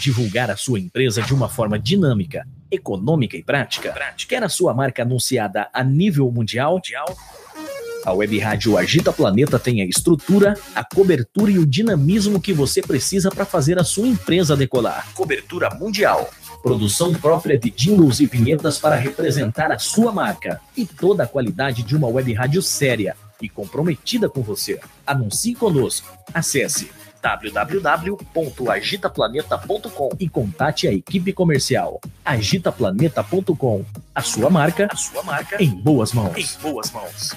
Divulgar a sua empresa de uma forma dinâmica, econômica e prática? Quer a sua marca anunciada a nível mundial? A Web Rádio Agita Planeta tem a estrutura, a cobertura e o dinamismo que você precisa para fazer a sua empresa decolar. Cobertura mundial. Produção própria de jingles e vinhetas para representar a sua marca. E toda a qualidade de uma web rádio séria e comprometida com você. Anuncie conosco. Acesse www.agitaplaneta.com e contate a equipe comercial. Agitaplaneta.com. A sua marca, a sua marca em boas mãos. Em boas mãos.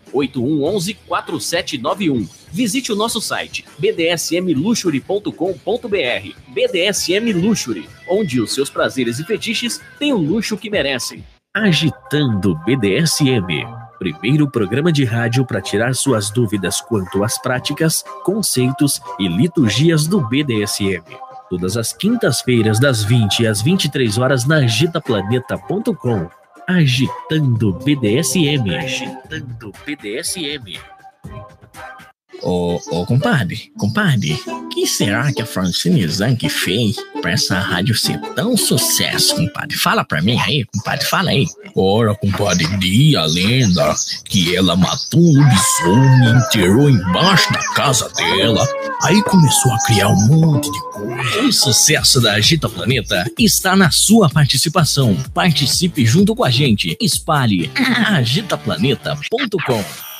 8111 4791. Visite o nosso site bdsmluxury.com.br. BDSM Luxury, onde os seus prazeres e fetiches têm o luxo que merecem. Agitando BDSM. Primeiro programa de rádio para tirar suas dúvidas quanto às práticas, conceitos e liturgias do BDSM. Todas as quintas-feiras, das 20 às 23 horas, na agitaplaneta.com. Agitando BDSM. Agitando BDSM. Ô, ô, compadre, compadre, que será que a Francine Zanck fez pra essa rádio ser tão sucesso, compadre? Fala pra mim aí, compadre, fala aí. Ora, compadre, diz a lenda que ela matou um lobisomem e enterrou embaixo da casa dela. Aí começou a criar um monte de coisa. O sucesso da Agita Planeta está na sua participação. Participe junto com a gente. Espalhe agitaplaneta.com.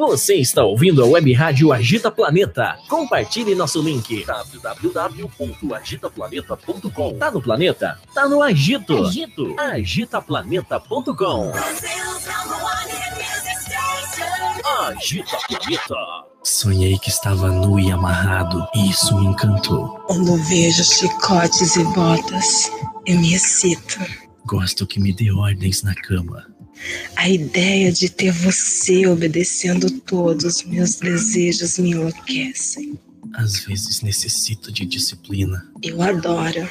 Você está ouvindo a Web Rádio Agita Planeta. Compartilhe nosso link www.agitaplaneta.com. Tá no planeta? Tá no Agito. Agito. Agitaplaneta.com. Agita Planeta. Sonhei que estava nu e amarrado, e isso me encantou. Quando vejo chicotes e botas, eu me excito. Gosto que me dê ordens na cama. A ideia de ter você obedecendo todos os meus desejos me enlouquecem. Às vezes necessito de disciplina. Eu adoro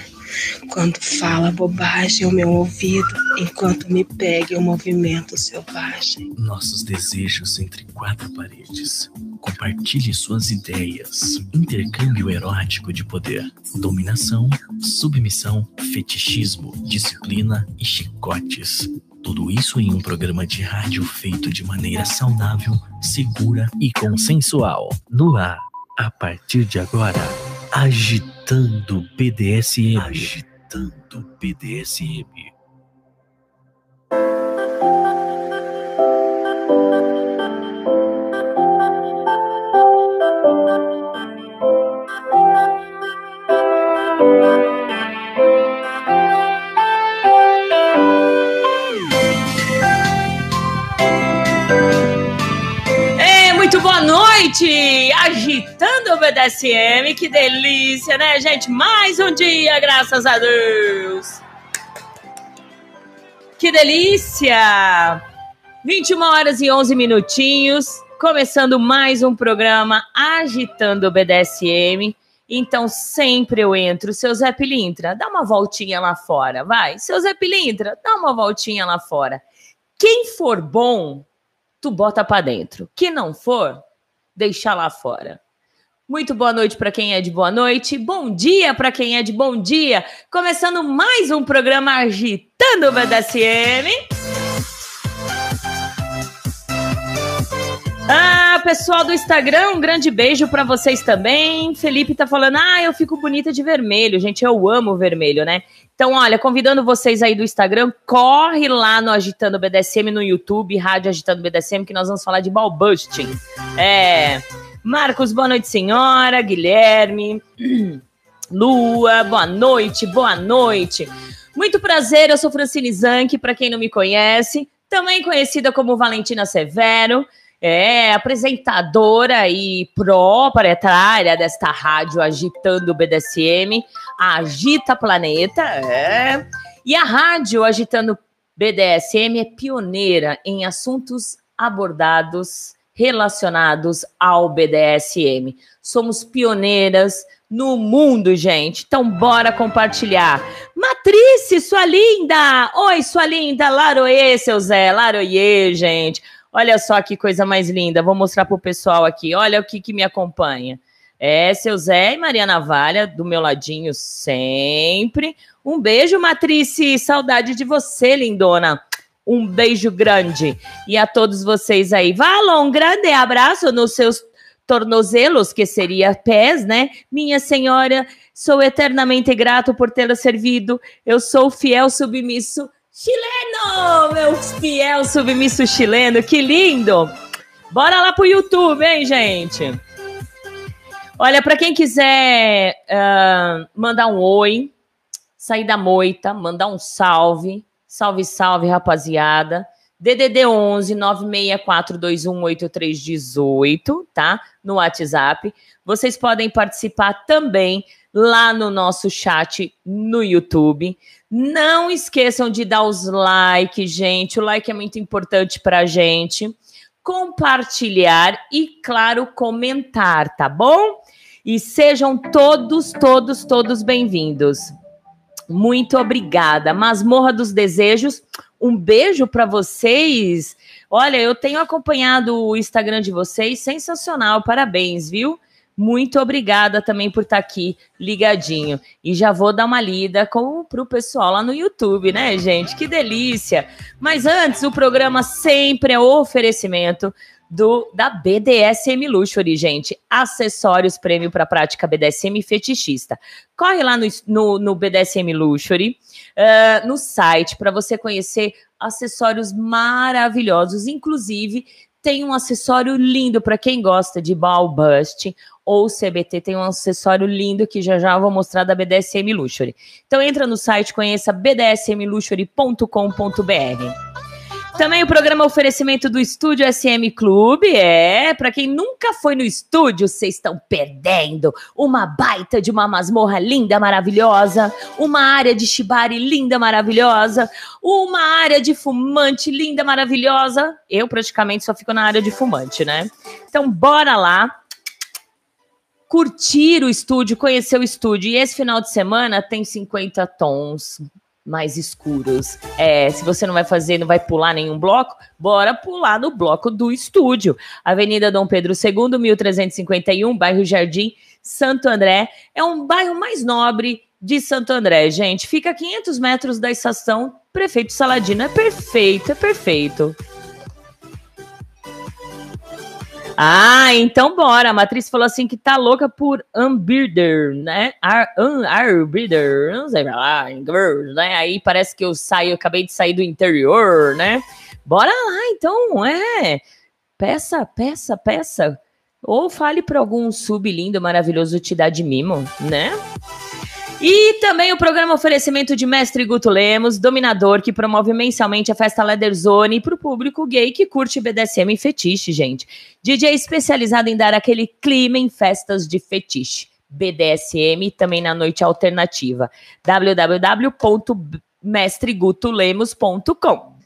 quando fala bobagem ao meu ouvido enquanto me pega em um movimento selvagem. Nossos desejos entre quatro paredes. Compartilhe suas ideias. Intercâmbio erótico de poder. Dominação, submissão, fetichismo, disciplina e chicotes. Tudo isso em um programa de rádio feito de maneira saudável, segura e consensual. No ar, a partir de agora, agitando BDSM. Agitando BDSM. Noite! Agitando o BDSM, que delícia, né, gente? Mais um dia, graças a Deus! Que delícia! 21 horas e 11 minutinhos, começando mais um programa Agitando o BDSM. Então sempre eu entro, seu Zé Pilintra, dá uma voltinha lá fora, vai. Seu Zé Pilintra, dá uma voltinha lá fora. Quem for bom, tu bota pra dentro. Que não for, deixa lá fora. Muito boa noite para quem é de boa noite. Bom dia para quem é de bom dia. Começando mais um programa Agitando o BDSM. Ah, pessoal do Instagram, um grande beijo para vocês também. Felipe tá falando: "Ah, eu fico bonita de vermelho". Gente, eu amo vermelho, né? Então, olha, convidando vocês aí do Instagram, corre lá no Agitando BDSM no YouTube, Rádio Agitando BDSM, que nós vamos falar de ballbusting. É. Marcos, boa noite, senhora. Guilherme. Lua, boa noite, boa noite. Muito prazer, eu sou Francine Zanck, para quem não me conhece, também conhecida como Valentina Severo. É, apresentadora e proprietária desta rádio agitando BDSM, Agita Planeta, é. E a rádio agitando BDSM é pioneira em assuntos abordados relacionados ao BDSM. Somos pioneiras no mundo, gente. Então, bora compartilhar. Matrice, sua linda! Oi, sua linda! Laroie, seu Zé! Laroie, gente! Olha só que coisa mais linda. Vou mostrar pro pessoal aqui. Olha o que, que me acompanha. É, seu Zé e Maria Navalha, do meu ladinho sempre. Um beijo, Matrice. Saudade de você, lindona. Um beijo grande. E a todos vocês aí. Valon, um grande abraço nos seus tornozelos, que seria pés, né? Minha senhora, sou eternamente grato por tê-la servido. Eu sou fiel submisso chileno, meu fiel submisso chileno. Que lindo! Bora lá pro YouTube, hein, gente? Olha, para quem quiser uh, mandar um oi, sair da moita, mandar um salve, salve, salve, rapaziada. DDD 11 964218318, tá? No WhatsApp. Vocês podem participar também lá no nosso chat no YouTube. Não esqueçam de dar os likes, gente. O like é muito importante pra gente. Compartilhar e, claro, comentar, tá bom? E sejam todos, todos, todos bem-vindos. Muito obrigada. Masmorra dos Desejos um beijo para vocês. Olha, eu tenho acompanhado o Instagram de vocês, sensacional, parabéns, viu? Muito obrigada também por estar tá aqui ligadinho. E já vou dar uma lida com o pessoal lá no YouTube, né, gente? Que delícia! Mas antes, o programa sempre é oferecimento do da BDSM Luxury, gente. Acessórios prêmio para prática BDSM fetichista. Corre lá no, no, no BDSM Luxury, uh, no site, para você conhecer acessórios maravilhosos. Inclusive, tem um acessório lindo para quem gosta de ball bust ou CBT, tem um acessório lindo que já já vou mostrar da BDSM Luxury. Então entra no site, conheça bdsmluxury.com.br. Também o programa oferecimento do Estúdio SM Clube. É, para quem nunca foi no estúdio, vocês estão perdendo. Uma baita de uma masmorra linda, maravilhosa. Uma área de shibari linda, maravilhosa. Uma área de fumante linda, maravilhosa. Eu praticamente só fico na área de fumante, né? Então, bora lá curtir o estúdio, conhecer o estúdio. E esse final de semana tem 50 tons mais escuros. É, se você não vai fazer, não vai pular nenhum bloco, bora pular no bloco do estúdio. Avenida Dom Pedro II, 1351, bairro Jardim, Santo André. É um bairro mais nobre de Santo André, gente. Fica a 500 metros da estação Prefeito Saladino. É perfeito, é perfeito. Ah, então bora. A Matriz falou assim que tá louca por Unbirder, né? Unbirder, não sei lá, né? Aí parece que eu saio, eu acabei de sair do interior, né? Bora lá, então, é. Peça, peça, peça. Ou fale para algum sub lindo, maravilhoso te dar de mimo, né? E também o programa oferecimento de Mestre Guto Lemos, dominador, que promove mensalmente a festa Leather Zone para o público gay que curte BDSM e fetiche, gente. DJ especializado em dar aquele clima em festas de fetiche. BDSM também na noite alternativa. www.mestregutolemos.com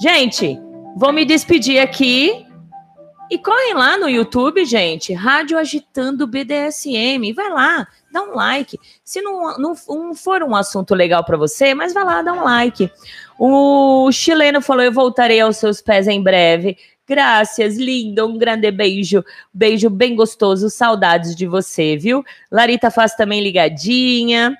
Gente, vou me despedir aqui e correm lá no YouTube, gente, Rádio Agitando BDSM. Vai lá, dá um like. Se não, não, não for um assunto legal para você, mas vai lá, dá um like. O chileno falou: Eu voltarei aos seus pés em breve. Graças, lindo, um grande beijo, beijo bem gostoso, saudades de você, viu? Larita faz também ligadinha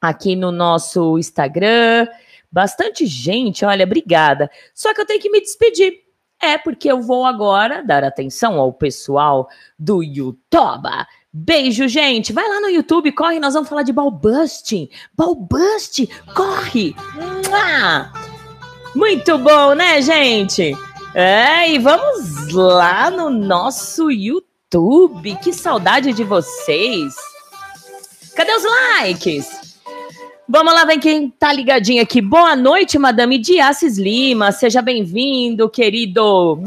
aqui no nosso Instagram. Bastante gente, olha, obrigada. Só que eu tenho que me despedir. É porque eu vou agora dar atenção ao pessoal do YouTube. Beijo, gente. Vai lá no YouTube, corre, nós vamos falar de Balbusting. Balbust, corre! Muito bom, né, gente? É, e vamos lá no nosso YouTube. Que saudade de vocês. Cadê os likes? Vamos lá, vem quem tá ligadinho aqui. Boa noite, Madame Diassis Lima. Seja bem-vindo, querido.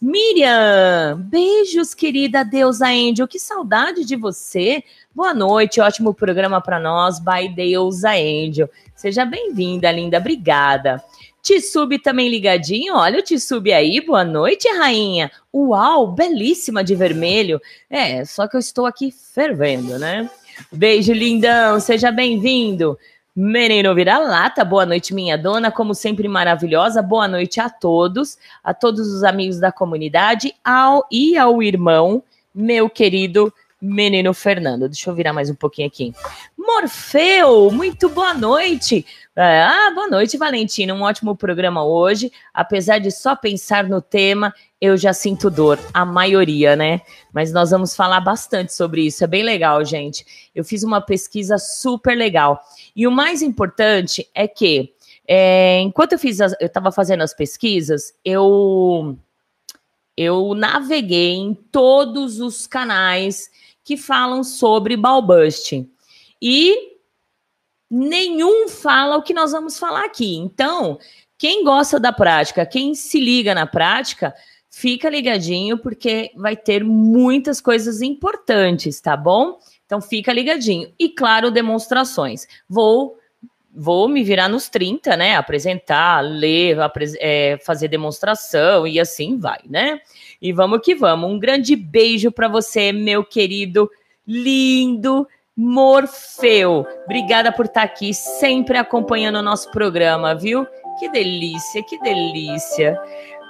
Miriam, beijos, querida deusa Angel, que saudade de você. Boa noite, ótimo programa para nós, by Deusa Angel. Seja bem-vinda, linda, obrigada. Tsub também ligadinho, olha o Tsub aí, boa noite, rainha. Uau, belíssima de vermelho. É, só que eu estou aqui fervendo, né? Beijo, lindão, seja bem-vindo. Menino vira-lata, boa noite, minha dona, como sempre maravilhosa. Boa noite a todos, a todos os amigos da comunidade ao e ao irmão, meu querido menino Fernando. Deixa eu virar mais um pouquinho aqui. Morfeu, muito boa noite. Ah, boa noite, Valentina. Um ótimo programa hoje. Apesar de só pensar no tema, eu já sinto dor. A maioria, né? Mas nós vamos falar bastante sobre isso. É bem legal, gente. Eu fiz uma pesquisa super legal. E o mais importante é que, é, enquanto eu fiz, as, eu estava fazendo as pesquisas, eu eu naveguei em todos os canais que falam sobre Balbust. E nenhum fala o que nós vamos falar aqui. Então, quem gosta da prática, quem se liga na prática, fica ligadinho, porque vai ter muitas coisas importantes, tá bom? Então, fica ligadinho. E, claro, demonstrações. Vou vou me virar nos 30, né? Apresentar, ler, é, fazer demonstração e assim vai, né? E vamos que vamos. Um grande beijo para você, meu querido, lindo, Morfeu. Obrigada por estar tá aqui, sempre acompanhando o nosso programa, viu? Que delícia, que delícia.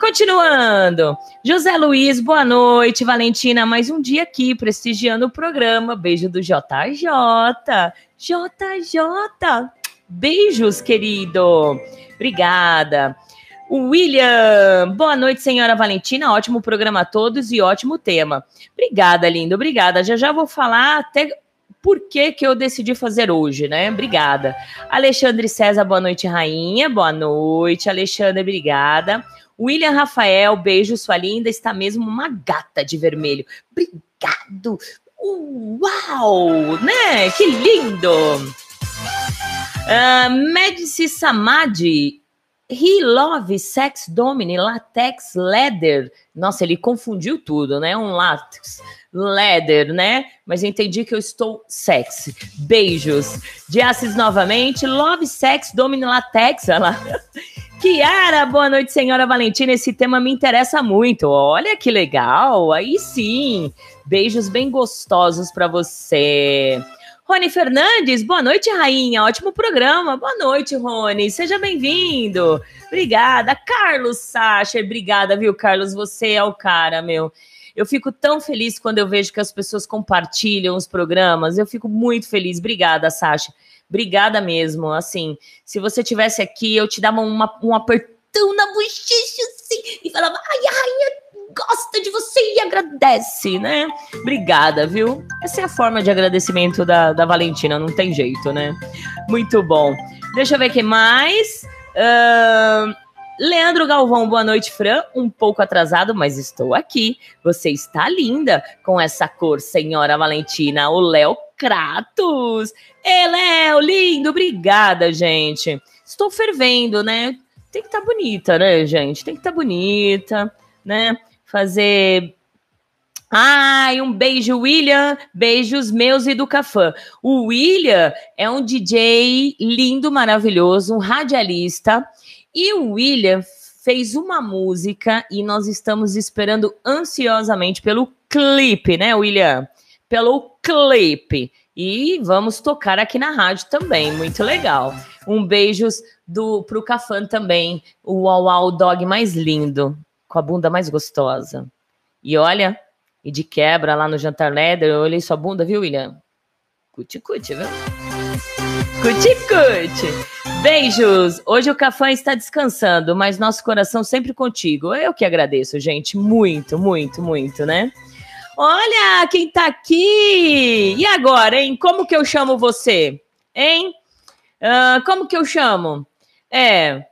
Continuando. José Luiz, boa noite. Valentina, mais um dia aqui, prestigiando o programa. Beijo do JJ. JJ. Beijos, querido. Obrigada. William, boa noite, senhora Valentina. Ótimo programa a todos e ótimo tema. Obrigada, lindo. Obrigada. Já já vou falar até por que, que eu decidi fazer hoje, né? Obrigada. Alexandre César, boa noite, rainha. Boa noite, Alexandre, obrigada. William Rafael, beijo, sua linda. Está mesmo uma gata de vermelho. Obrigado. Uau, né? Que lindo. Uh, Medici Samadi, He Love Sex Domini Latex Leather. Nossa, ele confundiu tudo, né? Um látex leather, né? Mas entendi que eu estou sexy. Beijos. Diassis novamente. Love Sex Domini Latex. Olha lá. Kiara, boa noite, senhora Valentina. Esse tema me interessa muito. Olha que legal. Aí sim. Beijos bem gostosos para você. Rony Fernandes, boa noite, rainha. Ótimo programa. Boa noite, Rony. Seja bem-vindo. Obrigada. Carlos Sacha, obrigada, viu, Carlos? Você é o cara, meu. Eu fico tão feliz quando eu vejo que as pessoas compartilham os programas. Eu fico muito feliz. Obrigada, Sasha. Obrigada mesmo. Assim, se você tivesse aqui, eu te dava uma, um apertão na bochecha assim e falava: ai, a rainha gosta de você e agradece, né? Obrigada, viu? Essa é a forma de agradecimento da, da Valentina, não tem jeito, né? Muito bom. Deixa eu ver quem mais. Uh, Leandro Galvão, boa noite, Fran. Um pouco atrasado, mas estou aqui. Você está linda com essa cor, senhora Valentina. O Léo Kratos. Ê, Léo, lindo. Obrigada, gente. Estou fervendo, né? Tem que estar tá bonita, né, gente? Tem que estar tá bonita, né? fazer. Ai, um beijo, William. Beijos meus e do Cafã. O William é um DJ lindo, maravilhoso, um radialista. E o William fez uma música e nós estamos esperando ansiosamente pelo clipe, né, William? Pelo clipe. E vamos tocar aqui na rádio também, muito legal. Um beijos do pro Cafã também, o Uau Dog mais lindo com a bunda mais gostosa. E olha, e de quebra lá no jantar leather, eu olhei sua bunda, viu, William? Cuti-cuti, viu? Cuti-cuti. Beijos! Hoje o Cafã está descansando, mas nosso coração sempre contigo. Eu que agradeço, gente. Muito, muito, muito, né? Olha quem tá aqui! E agora, hein? Como que eu chamo você? Hein? Uh, como que eu chamo? É.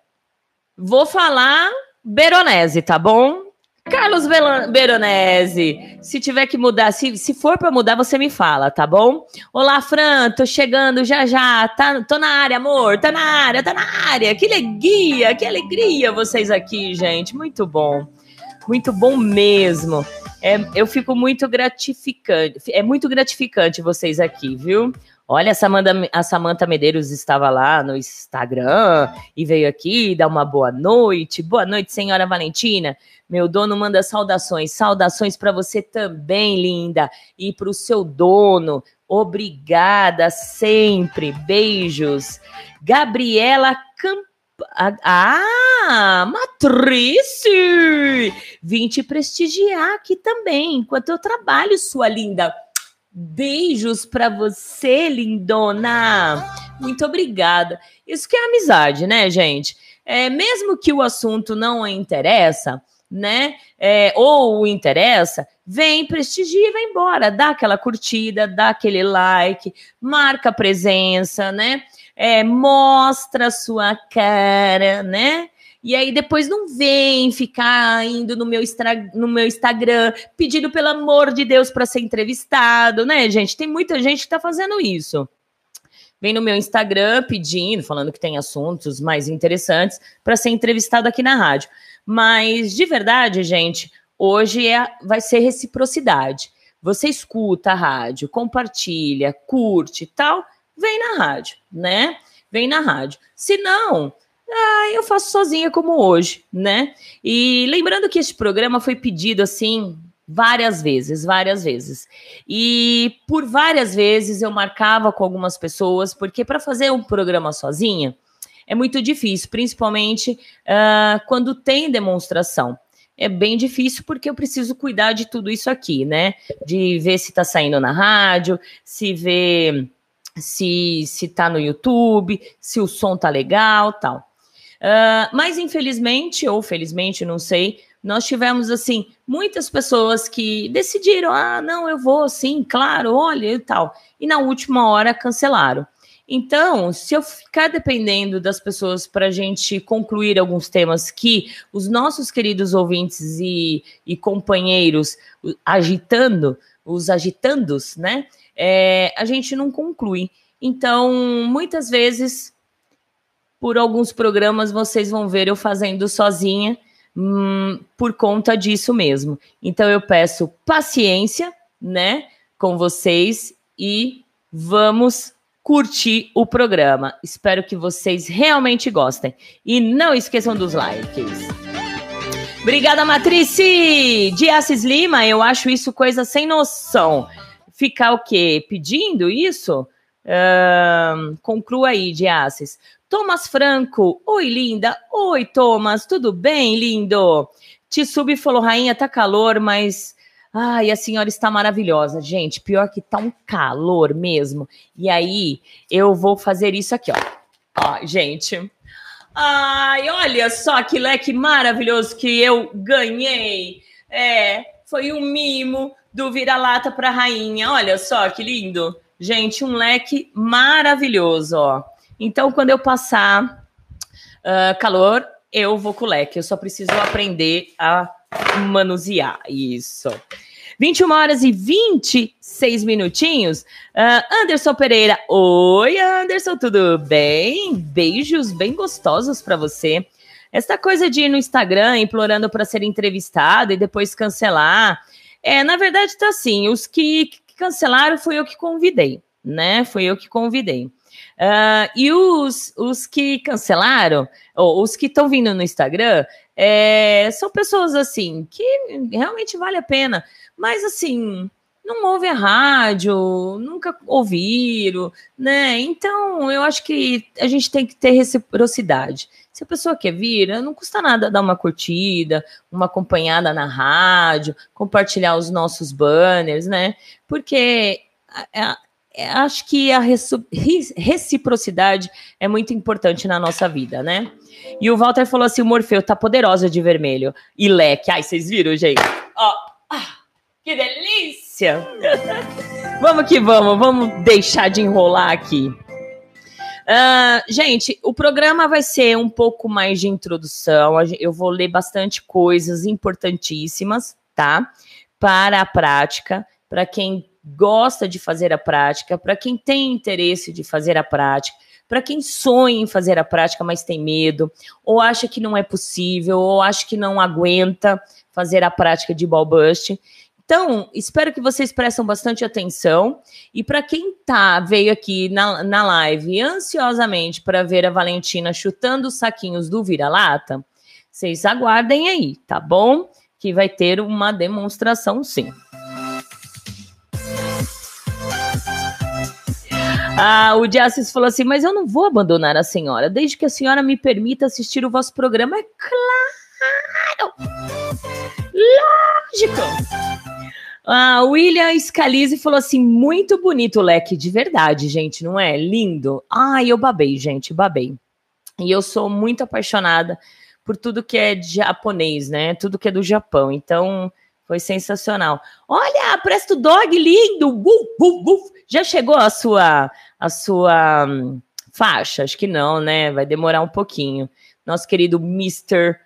Vou falar Beronese, tá bom? Carlos Beronese, se tiver que mudar, se, se for para mudar, você me fala, tá bom? Olá, Fran, tô chegando já já, tá, tô na área, amor, tá na área, tá na área. Que alegria, que alegria vocês aqui, gente, muito bom. muito bom mesmo. É, eu fico muito gratificante, é muito gratificante vocês aqui, viu? Olha, a Samanta, a Samanta Medeiros estava lá no Instagram e veio aqui dar uma boa noite. Boa noite, senhora Valentina. Meu dono manda saudações. Saudações para você também, linda. E para o seu dono. Obrigada sempre. Beijos. Gabriela Camp... Ah, Matrice! Vim te prestigiar aqui também, enquanto eu trabalho, sua linda. Beijos para você, lindona. Muito obrigada. Isso que é amizade, né, gente? É, mesmo que o assunto não interessa, né? É, ou interessa, vem, prestigia e vai embora. Dá aquela curtida, dá aquele like, marca a presença, né? É, mostra a sua cara, né? E aí depois não vem ficar indo no meu, no meu Instagram pedindo pelo amor de Deus para ser entrevistado, né, gente? Tem muita gente que está fazendo isso. Vem no meu Instagram pedindo, falando que tem assuntos mais interessantes para ser entrevistado aqui na rádio. Mas de verdade, gente, hoje é, vai ser reciprocidade. Você escuta a rádio, compartilha, curte tal, vem na rádio, né? Vem na rádio. Se não, ah, eu faço sozinha como hoje, né? E lembrando que este programa foi pedido assim várias vezes, várias vezes. E por várias vezes eu marcava com algumas pessoas, porque para fazer um programa sozinha é muito difícil, principalmente uh, quando tem demonstração. É bem difícil porque eu preciso cuidar de tudo isso aqui, né? De ver se está saindo na rádio, se ver se se tá no YouTube, se o som tá legal, tal. Uh, mas infelizmente, ou felizmente, não sei, nós tivemos assim muitas pessoas que decidiram: ah, não, eu vou, sim, claro, olha e tal. E na última hora cancelaram. Então, se eu ficar dependendo das pessoas para a gente concluir alguns temas que os nossos queridos ouvintes e, e companheiros agitando, os agitandos, né? É, a gente não conclui. Então, muitas vezes por alguns programas vocês vão ver eu fazendo sozinha, hum, por conta disso mesmo. Então eu peço paciência, né, com vocês e vamos curtir o programa. Espero que vocês realmente gostem. E não esqueçam dos likes. Obrigada, Matrice! De Assis Lima, eu acho isso coisa sem noção. Ficar o quê? Pedindo isso? Conclua aí, de Assis. Thomas Franco. Oi, linda. Oi, Thomas. Tudo bem, lindo? Tsub falou, rainha, tá calor, mas. Ai, a senhora está maravilhosa. Gente, pior que tá um calor mesmo. E aí, eu vou fazer isso aqui, ó. Ó, gente. Ai, olha só que leque maravilhoso que eu ganhei. É, foi um mimo do vira-lata para rainha. Olha só que lindo. Gente, um leque maravilhoso, ó. Então, quando eu passar uh, calor, eu vou com o leque. Eu só preciso aprender a manusear isso. 21 horas e 26 minutinhos. Uh, Anderson Pereira. Oi, Anderson, tudo bem? Beijos bem gostosos para você. Essa coisa de ir no Instagram implorando para ser entrevistado e depois cancelar. É, na verdade, tá assim. Os que cancelaram foi eu que convidei, né? Foi eu que convidei. Uh, e os, os que cancelaram, ou os que estão vindo no Instagram, é, são pessoas assim que realmente vale a pena, mas assim não ouvem a rádio, nunca ouviram, né? Então eu acho que a gente tem que ter reciprocidade. Se a pessoa quer vir, não custa nada dar uma curtida, uma acompanhada na rádio, compartilhar os nossos banners, né? Porque acho que a reciprocidade é muito importante na nossa vida, né? E o Walter falou assim: o Morfeu tá poderosa de vermelho. E leque. Ai, vocês viram, gente? Ó, ah, que delícia! vamos que vamos, vamos deixar de enrolar aqui. Uh, gente, o programa vai ser um pouco mais de introdução. Eu vou ler bastante coisas importantíssimas, tá? Para a prática, para quem gosta de fazer a prática, para quem tem interesse de fazer a prática, para quem sonha em fazer a prática, mas tem medo, ou acha que não é possível, ou acha que não aguenta fazer a prática de ball bust. Então, espero que vocês prestem bastante atenção. E para quem tá, veio aqui na, na live ansiosamente para ver a Valentina chutando os saquinhos do vira-lata, vocês aguardem aí, tá bom? Que vai ter uma demonstração sim. Ah, o Jacis falou assim: Mas eu não vou abandonar a senhora, desde que a senhora me permita assistir o vosso programa. É claro! Lógico! Ah, William Scalise falou assim: muito bonito o leque, de verdade, gente, não é? Lindo. Ai, eu babei, gente, babei. E eu sou muito apaixonada por tudo que é japonês, né? Tudo que é do Japão. Então, foi sensacional. Olha, Presto Dog lindo! Já chegou a sua a sua hum, faixa? Acho que não, né? Vai demorar um pouquinho. Nosso querido Mr.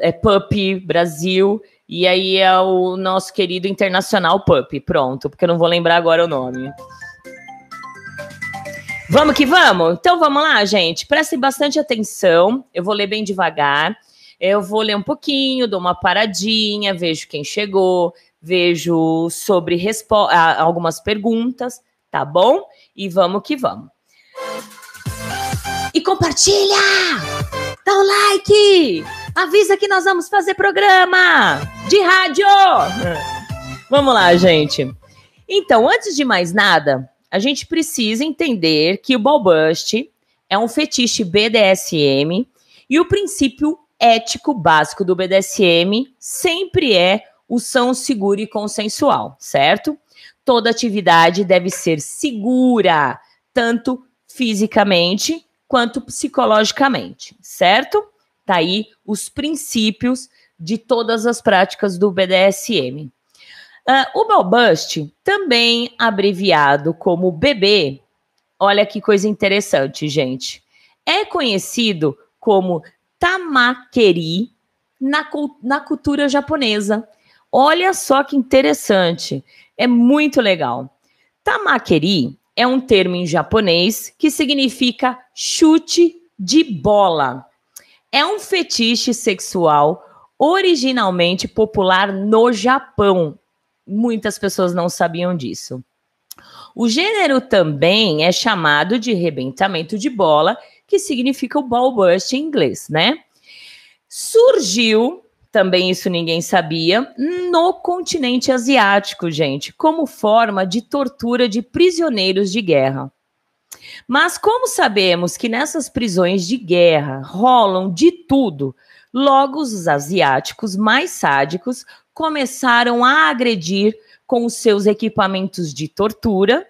É, Puppy Brasil. E aí é o nosso querido internacional Puppy. Pronto, porque eu não vou lembrar agora o nome. Vamos que vamos? Então vamos lá, gente. Prestem bastante atenção. Eu vou ler bem devagar. Eu vou ler um pouquinho, dou uma paradinha, vejo quem chegou, vejo sobre algumas perguntas, tá bom? E vamos que vamos. E compartilha! Dá o like! Avisa que nós vamos fazer programa de rádio! Vamos lá, gente. Então, antes de mais nada, a gente precisa entender que o ballbust é um fetiche BDSM e o princípio ético básico do BDSM sempre é o são seguro e consensual, certo? Toda atividade deve ser segura, tanto fisicamente quanto psicologicamente, certo? Tá aí os princípios de todas as práticas do BDSM. Uh, ah, o Balbust, também abreviado como BB, olha que coisa interessante, gente. É conhecido como tamakeri na, na cultura japonesa. Olha só que interessante. É muito legal. Tamakeri é um termo em japonês que significa chute de bola. É um fetiche sexual originalmente popular no Japão. Muitas pessoas não sabiam disso. O gênero também é chamado de rebentamento de bola, que significa o ball burst em inglês, né? Surgiu também isso ninguém sabia, no continente asiático, gente, como forma de tortura de prisioneiros de guerra. Mas como sabemos que nessas prisões de guerra rolam de tudo, logo os asiáticos mais sádicos começaram a agredir com os seus equipamentos de tortura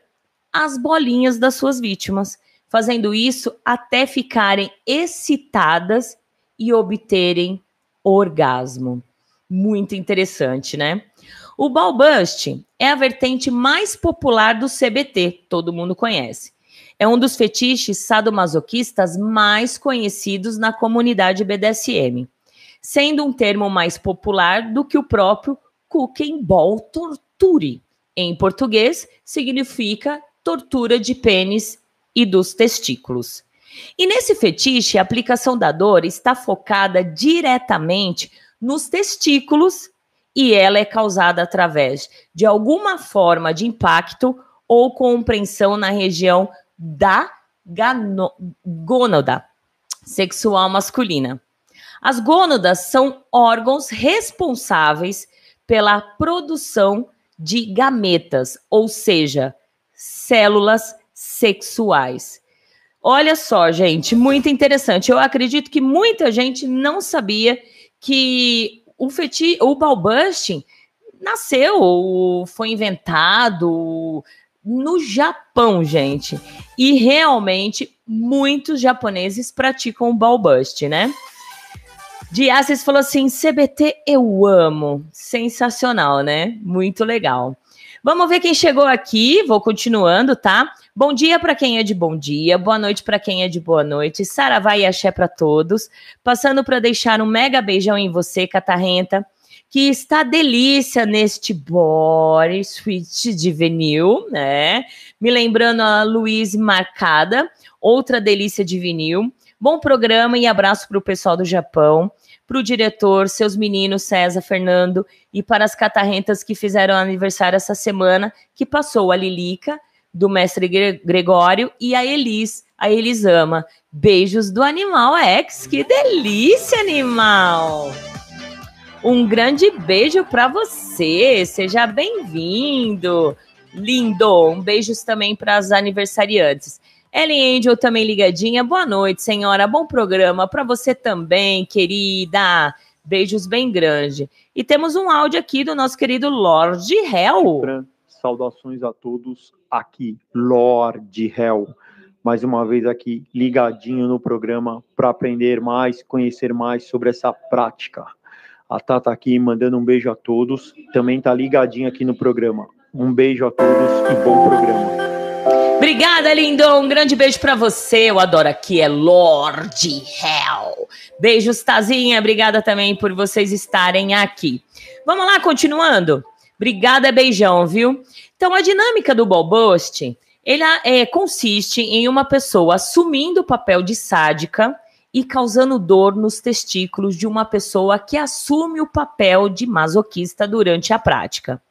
as bolinhas das suas vítimas, fazendo isso até ficarem excitadas e obterem orgasmo. Muito interessante, né? O balbust é a vertente mais popular do CBT, todo mundo conhece. É um dos fetiches sadomasoquistas mais conhecidos na comunidade BDSM, sendo um termo mais popular do que o próprio cooking ball torture. Em português, significa tortura de pênis e dos testículos. E nesse fetiche, a aplicação da dor está focada diretamente nos testículos e ela é causada através de alguma forma de impacto ou compreensão na região da gônada sexual masculina. As gônadas são órgãos responsáveis pela produção de gametas, ou seja, células sexuais. Olha só, gente, muito interessante. Eu acredito que muita gente não sabia que o feti o balbusting nasceu, foi inventado no Japão, gente. E realmente muitos japoneses praticam o balbust, né? Diaces falou assim: CBT eu amo. Sensacional, né? Muito legal. Vamos ver quem chegou aqui. Vou continuando, tá? Bom dia para quem é de bom dia, boa noite para quem é de boa noite, saravá e axé para todos. Passando para deixar um mega beijão em você, Catarrenta. que está delícia neste body suite de vinil, né? Me lembrando a Luiz Marcada, outra delícia de vinil. Bom programa e abraço para o pessoal do Japão, para o diretor, seus meninos César, Fernando e para as catarrentas que fizeram aniversário essa semana, que passou a Lilica, do mestre Gregório, e a Elis, a Elisama. Beijos do Animal X, que delícia, animal! Um grande beijo para você, seja bem-vindo, lindo. Um beijos também para as aniversariantes. Ellen Angel também ligadinha. Boa noite, senhora. Bom programa para você também, querida. Beijos bem grande. E temos um áudio aqui do nosso querido Lord Hell. Saudações a todos aqui, Lord Hell. Mais uma vez aqui ligadinho no programa para aprender mais, conhecer mais sobre essa prática a Tata aqui mandando um beijo a todos. Também tá ligadinha aqui no programa. Um beijo a todos e bom programa. Obrigada, lindo. Um grande beijo para você. Eu adoro aqui, é Lord Hell. Beijos, Tazinha. Obrigada também por vocês estarem aqui. Vamos lá, continuando. Obrigada, beijão, viu? Então, a dinâmica do Balbust, ele é, consiste em uma pessoa assumindo o papel de sádica e causando dor nos testículos de uma pessoa que assume o papel de masoquista durante a prática.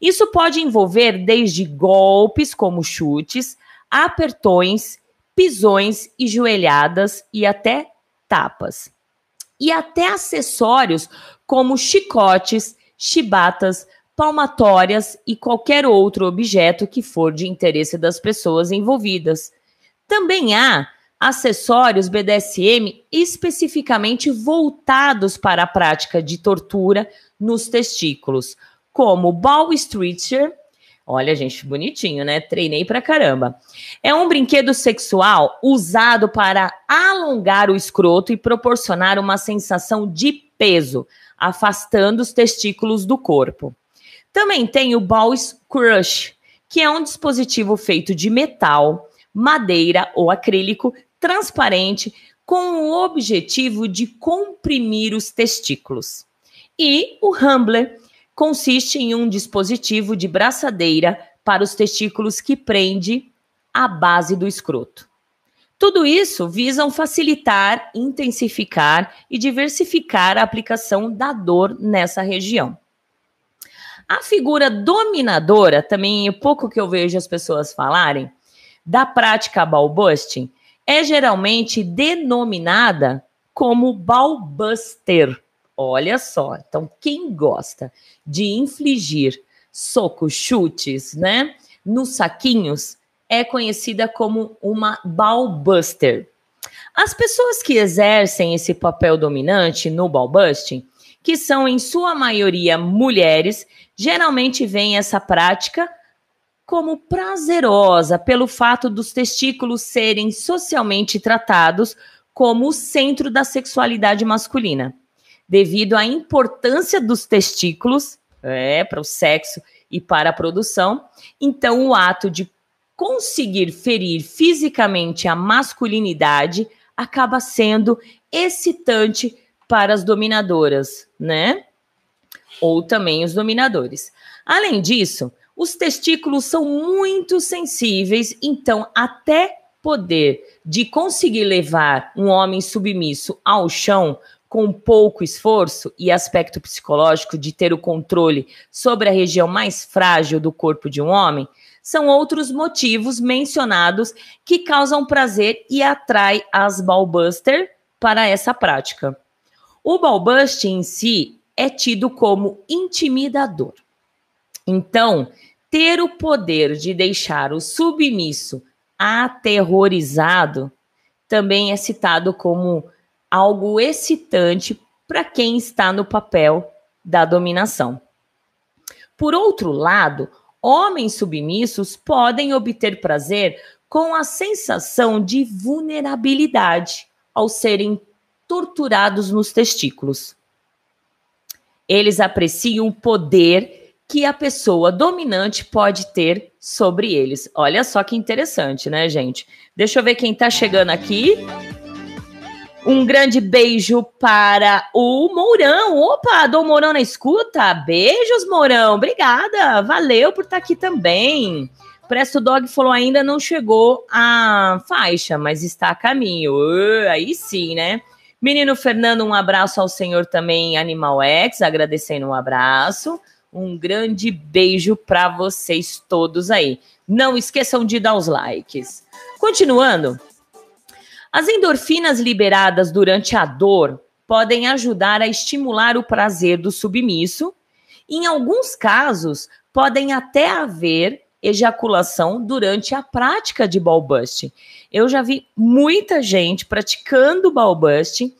Isso pode envolver desde golpes, como chutes, apertões, pisões e joelhadas e até tapas. E até acessórios como chicotes, chibatas, palmatórias e qualquer outro objeto que for de interesse das pessoas envolvidas. Também há acessórios BDSM especificamente voltados para a prática de tortura nos testículos, como ball stretcher. Olha, gente, bonitinho, né? Treinei pra caramba. É um brinquedo sexual usado para alongar o escroto e proporcionar uma sensação de peso, afastando os testículos do corpo. Também tem o ball crush, que é um dispositivo feito de metal, madeira ou acrílico transparente com o objetivo de comprimir os testículos. E o Humbler consiste em um dispositivo de braçadeira para os testículos que prende a base do escroto. Tudo isso visam facilitar, intensificar e diversificar a aplicação da dor nessa região. A figura dominadora, também é pouco que eu vejo as pessoas falarem, da prática ballbusting, é geralmente denominada como balbuster. Olha só, então quem gosta de infligir socos, chutes, né, nos saquinhos, é conhecida como uma ballbuster. As pessoas que exercem esse papel dominante no ballbusting, que são em sua maioria mulheres, geralmente veem essa prática como prazerosa pelo fato dos testículos serem socialmente tratados como o centro da sexualidade masculina. Devido à importância dos testículos é, para o sexo e para a produção, então o ato de conseguir ferir fisicamente a masculinidade acaba sendo excitante para as dominadoras, né? Ou também os dominadores. Além disso, os testículos são muito sensíveis, então até poder de conseguir levar um homem submisso ao chão com pouco esforço e aspecto psicológico de ter o controle sobre a região mais frágil do corpo de um homem, são outros motivos mencionados que causam prazer e atrai as ballbuster para essa prática. O ballbusting em si é tido como intimidador. Então, ter o poder de deixar o submisso aterrorizado também é citado como algo excitante para quem está no papel da dominação. Por outro lado, homens submissos podem obter prazer com a sensação de vulnerabilidade ao serem torturados nos testículos. Eles apreciam o poder que a pessoa dominante pode ter sobre eles. Olha só que interessante, né, gente? Deixa eu ver quem tá chegando aqui. Um grande beijo para o Mourão. Opa, Dom Mourão na escuta. Beijos, Mourão. Obrigada. Valeu por estar aqui também. Presto Dog falou ainda não chegou a faixa, mas está a caminho. Uh, aí sim, né? Menino Fernando, um abraço ao senhor também, Animal X, agradecendo um abraço. Um grande beijo para vocês todos aí. Não esqueçam de dar os likes. Continuando, as endorfinas liberadas durante a dor podem ajudar a estimular o prazer do submisso. Em alguns casos, podem até haver ejaculação durante a prática de ball busting. Eu já vi muita gente praticando ball busting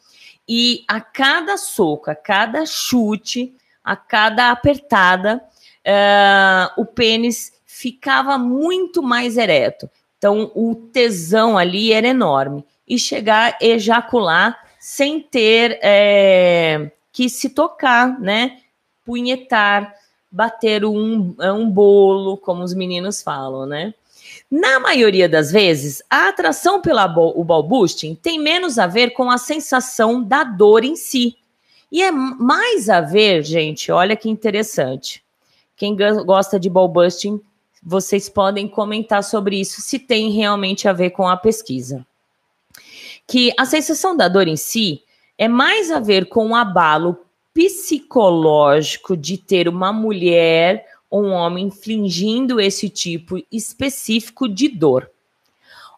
e a cada soco, a cada chute, a cada apertada, uh, o pênis ficava muito mais ereto. Então, o tesão ali era enorme e chegar a ejacular sem ter é, que se tocar, né? Punhetar, bater um, um bolo, como os meninos falam, né? Na maioria das vezes, a atração pela o ball boosting tem menos a ver com a sensação da dor em si. E é mais a ver, gente, olha que interessante. Quem gosta de ball busting, vocês podem comentar sobre isso, se tem realmente a ver com a pesquisa que a sensação da dor em si é mais a ver com o abalo psicológico de ter uma mulher ou um homem infligindo esse tipo específico de dor.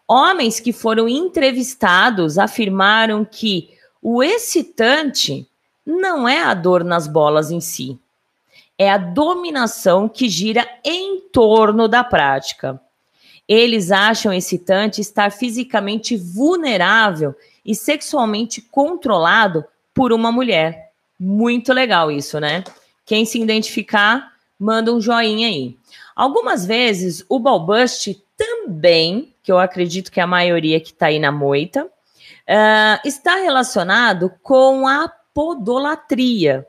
Homens que foram entrevistados afirmaram que o excitante não é a dor nas bolas em si, é a dominação que gira em torno da prática. Eles acham excitante estar fisicamente vulnerável e sexualmente controlado por uma mulher. Muito legal isso, né? Quem se identificar, manda um joinha aí. Algumas vezes o balbust também, que eu acredito que é a maioria que está aí na moita, uh, está relacionado com a podolatria,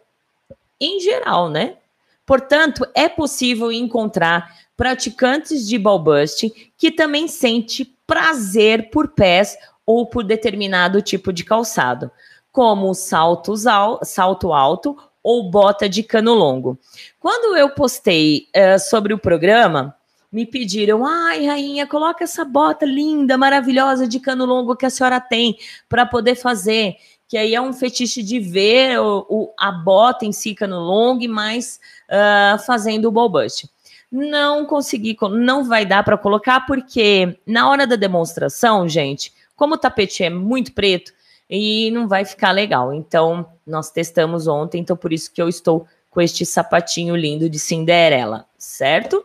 em geral, né? Portanto, é possível encontrar praticantes de ballbusting que também sente prazer por pés ou por determinado tipo de calçado, como saltos salto alto ou bota de cano longo. Quando eu postei uh, sobre o programa, me pediram: ai, rainha, coloca essa bota linda, maravilhosa de cano longo que a senhora tem para poder fazer. Que aí é um fetiche de ver o, o a bota em si, cano longo, mas uh, fazendo o ball bust. Não consegui, não vai dar para colocar, porque na hora da demonstração, gente, como o tapete é muito preto, e não vai ficar legal. Então, nós testamos ontem, então por isso que eu estou com este sapatinho lindo de Cinderela, certo?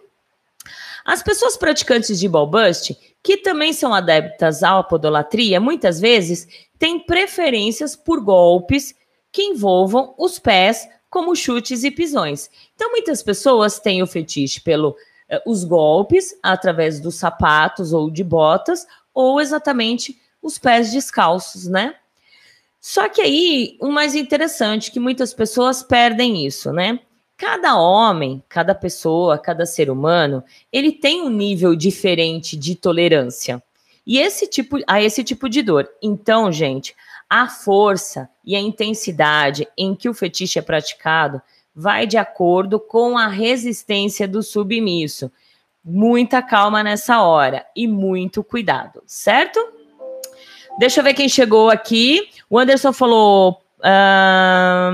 As pessoas praticantes de ball bust, que também são adeptas à apodolatria, muitas vezes têm preferências por golpes que envolvam os pés como chutes e pisões. Então, muitas pessoas têm o fetiche pelos eh, os golpes através dos sapatos ou de botas, ou exatamente os pés descalços, né? Só que aí, o mais interessante que muitas pessoas perdem isso, né? Cada homem, cada pessoa, cada ser humano, ele tem um nível diferente de tolerância. E esse tipo a esse tipo de dor. Então, gente, a força e a intensidade em que o fetiche é praticado vai de acordo com a resistência do submisso. Muita calma nessa hora e muito cuidado, certo? Deixa eu ver quem chegou aqui. O Anderson falou. Ah,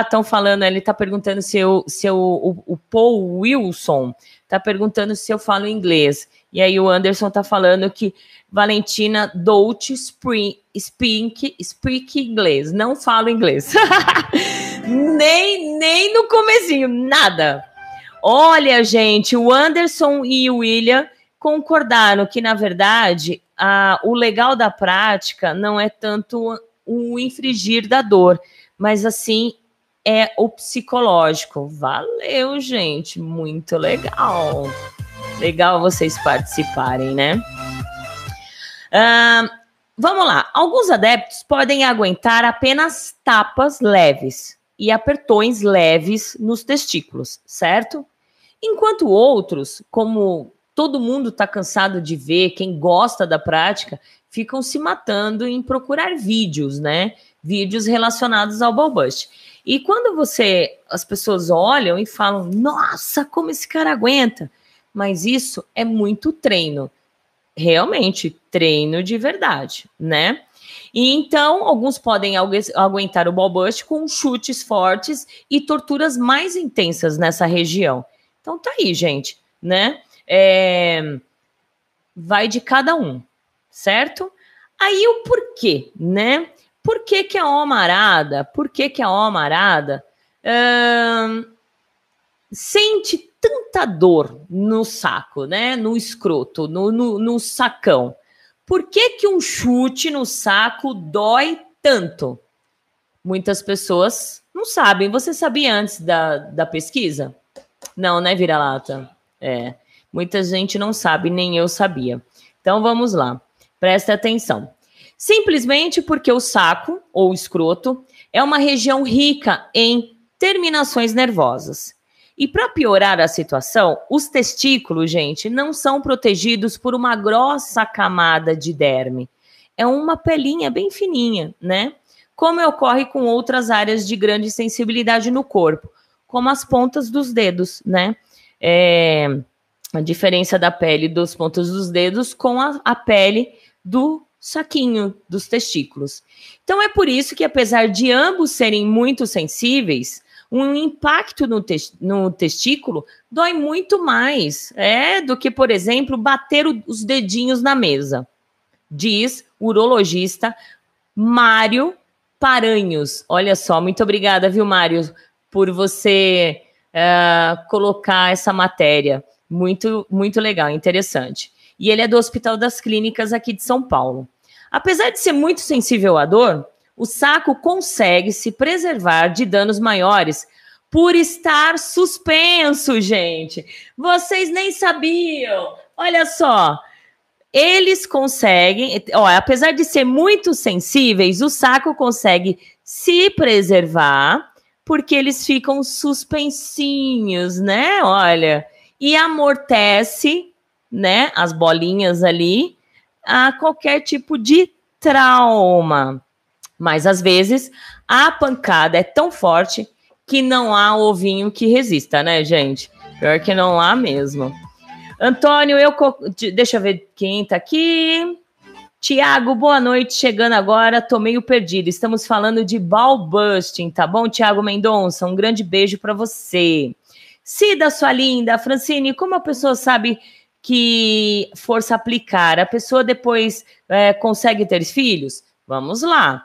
estão falando, ele está perguntando se eu, se eu, o, o Paul Wilson está perguntando se eu falo inglês. E aí o Anderson está falando que Valentina Dolce speak, speak inglês. Não falo inglês. nem, nem no comecinho, nada. Olha, gente, o Anderson e o William concordaram que, na verdade, a, o legal da prática não é tanto o infringir da dor, mas assim é o psicológico. Valeu, gente, muito legal. Legal vocês participarem, né? Uh, vamos lá. Alguns adeptos podem aguentar apenas tapas leves e apertões leves nos testículos, certo? Enquanto outros, como todo mundo está cansado de ver, quem gosta da prática, ficam se matando em procurar vídeos, né? Vídeos relacionados ao ball bust. E quando você, as pessoas olham e falam, nossa, como esse cara aguenta. Mas isso é muito treino. Realmente, treino de verdade, né? E então, alguns podem aguentar o ball bust com chutes fortes e torturas mais intensas nessa região. Então tá aí, gente, né? É... Vai de cada um, certo? Aí o porquê, né? Por que, que a Omarada, por que, que a Omarada hum, sente tanta dor no saco, né? No escroto, no, no, no sacão? Por que, que um chute no saco dói tanto? Muitas pessoas não sabem. Você sabia antes da, da pesquisa? Não, né, vira-lata? É. Muita gente não sabe, nem eu sabia. Então vamos lá. Presta atenção. Simplesmente porque o saco, ou escroto, é uma região rica em terminações nervosas. E para piorar a situação, os testículos, gente, não são protegidos por uma grossa camada de derme. É uma pelinha bem fininha, né? Como ocorre com outras áreas de grande sensibilidade no corpo, como as pontas dos dedos, né? É, a diferença da pele dos pontos dos dedos com a, a pele do saquinho dos testículos. Então é por isso que, apesar de ambos serem muito sensíveis, um impacto no, te no testículo dói muito mais é, do que, por exemplo, bater os dedinhos na mesa, diz o urologista Mário Paranhos. Olha só, muito obrigada, viu, Mário, por você uh, colocar essa matéria. Muito, muito legal, interessante. E ele é do Hospital das Clínicas aqui de São Paulo. Apesar de ser muito sensível à dor, o saco consegue se preservar de danos maiores por estar suspenso, gente. Vocês nem sabiam. Olha só. Eles conseguem, ó, apesar de ser muito sensíveis, o saco consegue se preservar porque eles ficam suspensinhos, né? Olha, e amortece, né, as bolinhas ali a qualquer tipo de trauma. Mas às vezes a pancada é tão forte que não há ovinho que resista, né, gente? Pior que não há mesmo. Antônio, eu. Deixa eu ver quem tá aqui. Tiago, boa noite. Chegando agora, tô meio perdido. Estamos falando de ball busting, tá bom, Tiago Mendonça? Um grande beijo para você. Cida, sua linda. Francine, como a pessoa sabe que força aplicar, a pessoa depois é, consegue ter filhos? Vamos lá.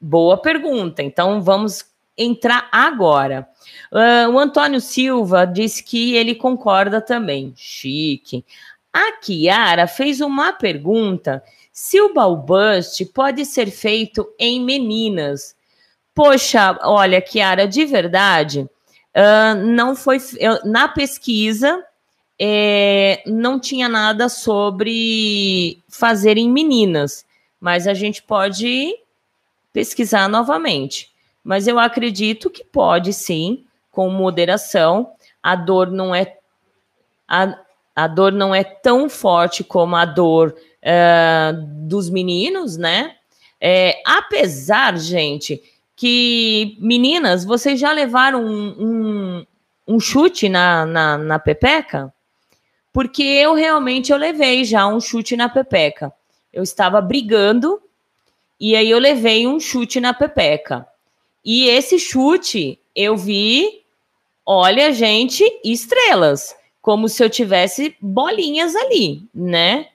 Boa pergunta. Então vamos entrar agora. Uh, o Antônio Silva disse que ele concorda também. Chique. A Kiara fez uma pergunta se o balbust pode ser feito em meninas. Poxa, olha, Kiara, de verdade, não foi. Eu, na pesquisa, é, não tinha nada sobre fazer em meninas, mas a gente pode pesquisar novamente. Mas eu acredito que pode sim, com moderação. A dor não é a, a dor não é tão forte como a dor uh, dos meninos, né? É, apesar, gente, que meninas, vocês já levaram um, um, um chute na, na, na pepeca? porque eu realmente eu levei já um chute na pepeca. Eu estava brigando e aí eu levei um chute na pepeca. E esse chute eu vi, olha, gente, estrelas, como se eu tivesse bolinhas ali, né?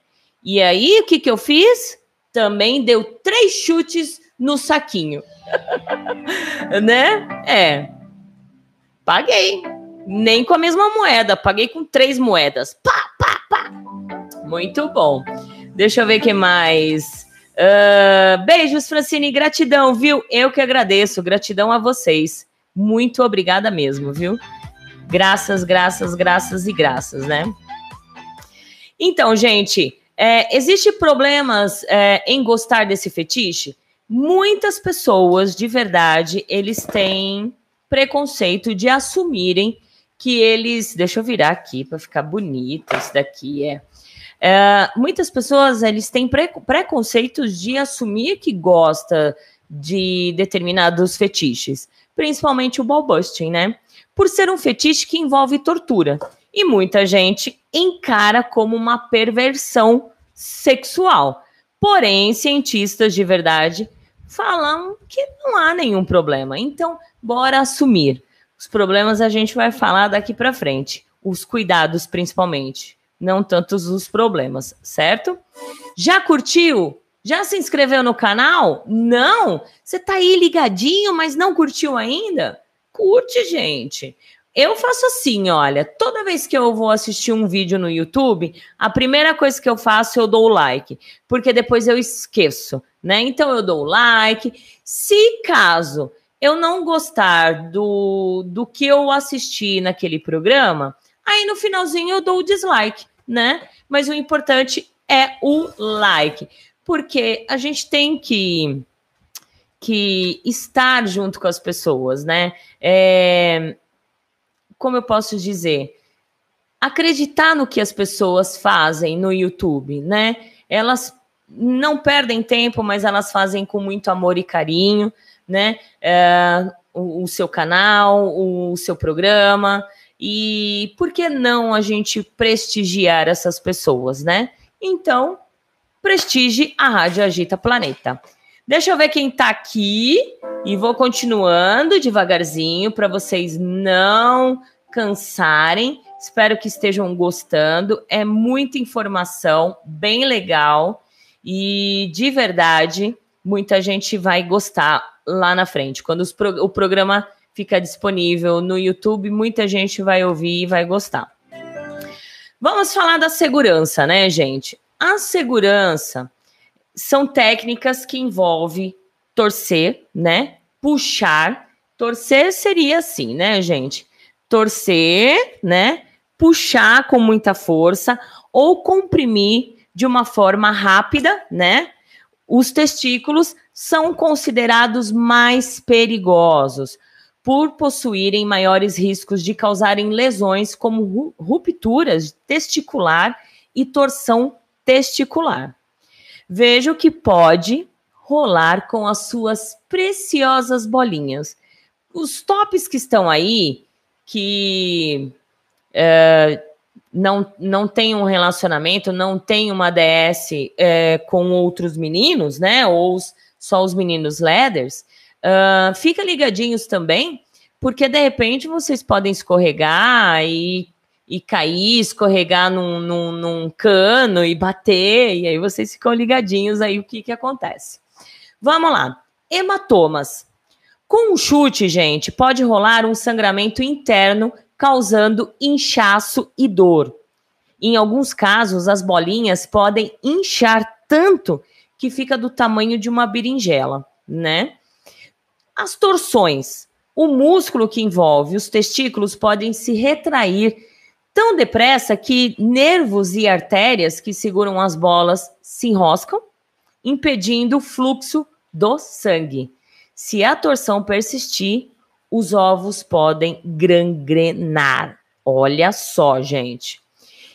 E aí o que que eu fiz? Também deu três chutes no saquinho. né? É. Paguei nem com a mesma moeda, paguei com três moedas. Pá, pá, pá. Muito bom. Deixa eu ver o que mais. Uh, beijos, Francine, gratidão, viu? Eu que agradeço, gratidão a vocês. Muito obrigada mesmo, viu? Graças, graças, graças e graças, né? Então, gente, é, existe problemas é, em gostar desse fetiche? Muitas pessoas, de verdade, eles têm preconceito de assumirem que eles. Deixa eu virar aqui para ficar bonito. Esse daqui é. é. muitas pessoas eles têm pre, preconceitos de assumir que gosta de determinados fetiches, principalmente o ball busting, né? Por ser um fetiche que envolve tortura. E muita gente encara como uma perversão sexual. Porém, cientistas de verdade falam que não há nenhum problema. Então, bora assumir. Os problemas a gente vai falar daqui para frente. Os cuidados, principalmente. Não tantos os problemas, certo? Já curtiu? Já se inscreveu no canal? Não? Você tá aí ligadinho, mas não curtiu ainda? Curte, gente. Eu faço assim, olha, toda vez que eu vou assistir um vídeo no YouTube, a primeira coisa que eu faço, eu dou o like, porque depois eu esqueço, né? Então eu dou like. Se caso eu não gostar do, do que eu assisti naquele programa, aí no finalzinho eu dou o dislike, né? Mas o importante é o like, porque a gente tem que que estar junto com as pessoas, né? É, como eu posso dizer, acreditar no que as pessoas fazem no YouTube, né? Elas não perdem tempo, mas elas fazem com muito amor e carinho, né? É, o, o seu canal, o, o seu programa. E por que não a gente prestigiar essas pessoas, né? Então, prestigie a Rádio Agita Planeta. Deixa eu ver quem tá aqui e vou continuando devagarzinho para vocês não cansarem. Espero que estejam gostando. É muita informação, bem legal e de verdade, muita gente vai gostar lá na frente. Quando pro o programa fica disponível no YouTube, muita gente vai ouvir e vai gostar. Vamos falar da segurança, né, gente? A segurança são técnicas que envolvem torcer, né? Puxar. Torcer seria assim, né, gente? Torcer, né? Puxar com muita força ou comprimir de uma forma rápida, né? Os testículos são considerados mais perigosos por possuírem maiores riscos de causarem lesões como rupturas testicular e torção testicular. Veja o que pode rolar com as suas preciosas bolinhas. Os tops que estão aí, que é, não, não tem um relacionamento, não tem uma DS é, com outros meninos, né? Ou só os meninos leathers, uh, fica ligadinhos também, porque de repente vocês podem escorregar e e cair, escorregar num, num, num, cano e bater, e aí vocês ficam ligadinhos aí o que, que acontece. Vamos lá. Hematomas. Com um chute, gente, pode rolar um sangramento interno causando inchaço e dor. Em alguns casos, as bolinhas podem inchar tanto que fica do tamanho de uma berinjela, né? As torções. O músculo que envolve os testículos podem se retrair tão depressa que nervos e artérias que seguram as bolas se enroscam, impedindo o fluxo do sangue. Se a torção persistir, os ovos podem gangrenar. Olha só, gente.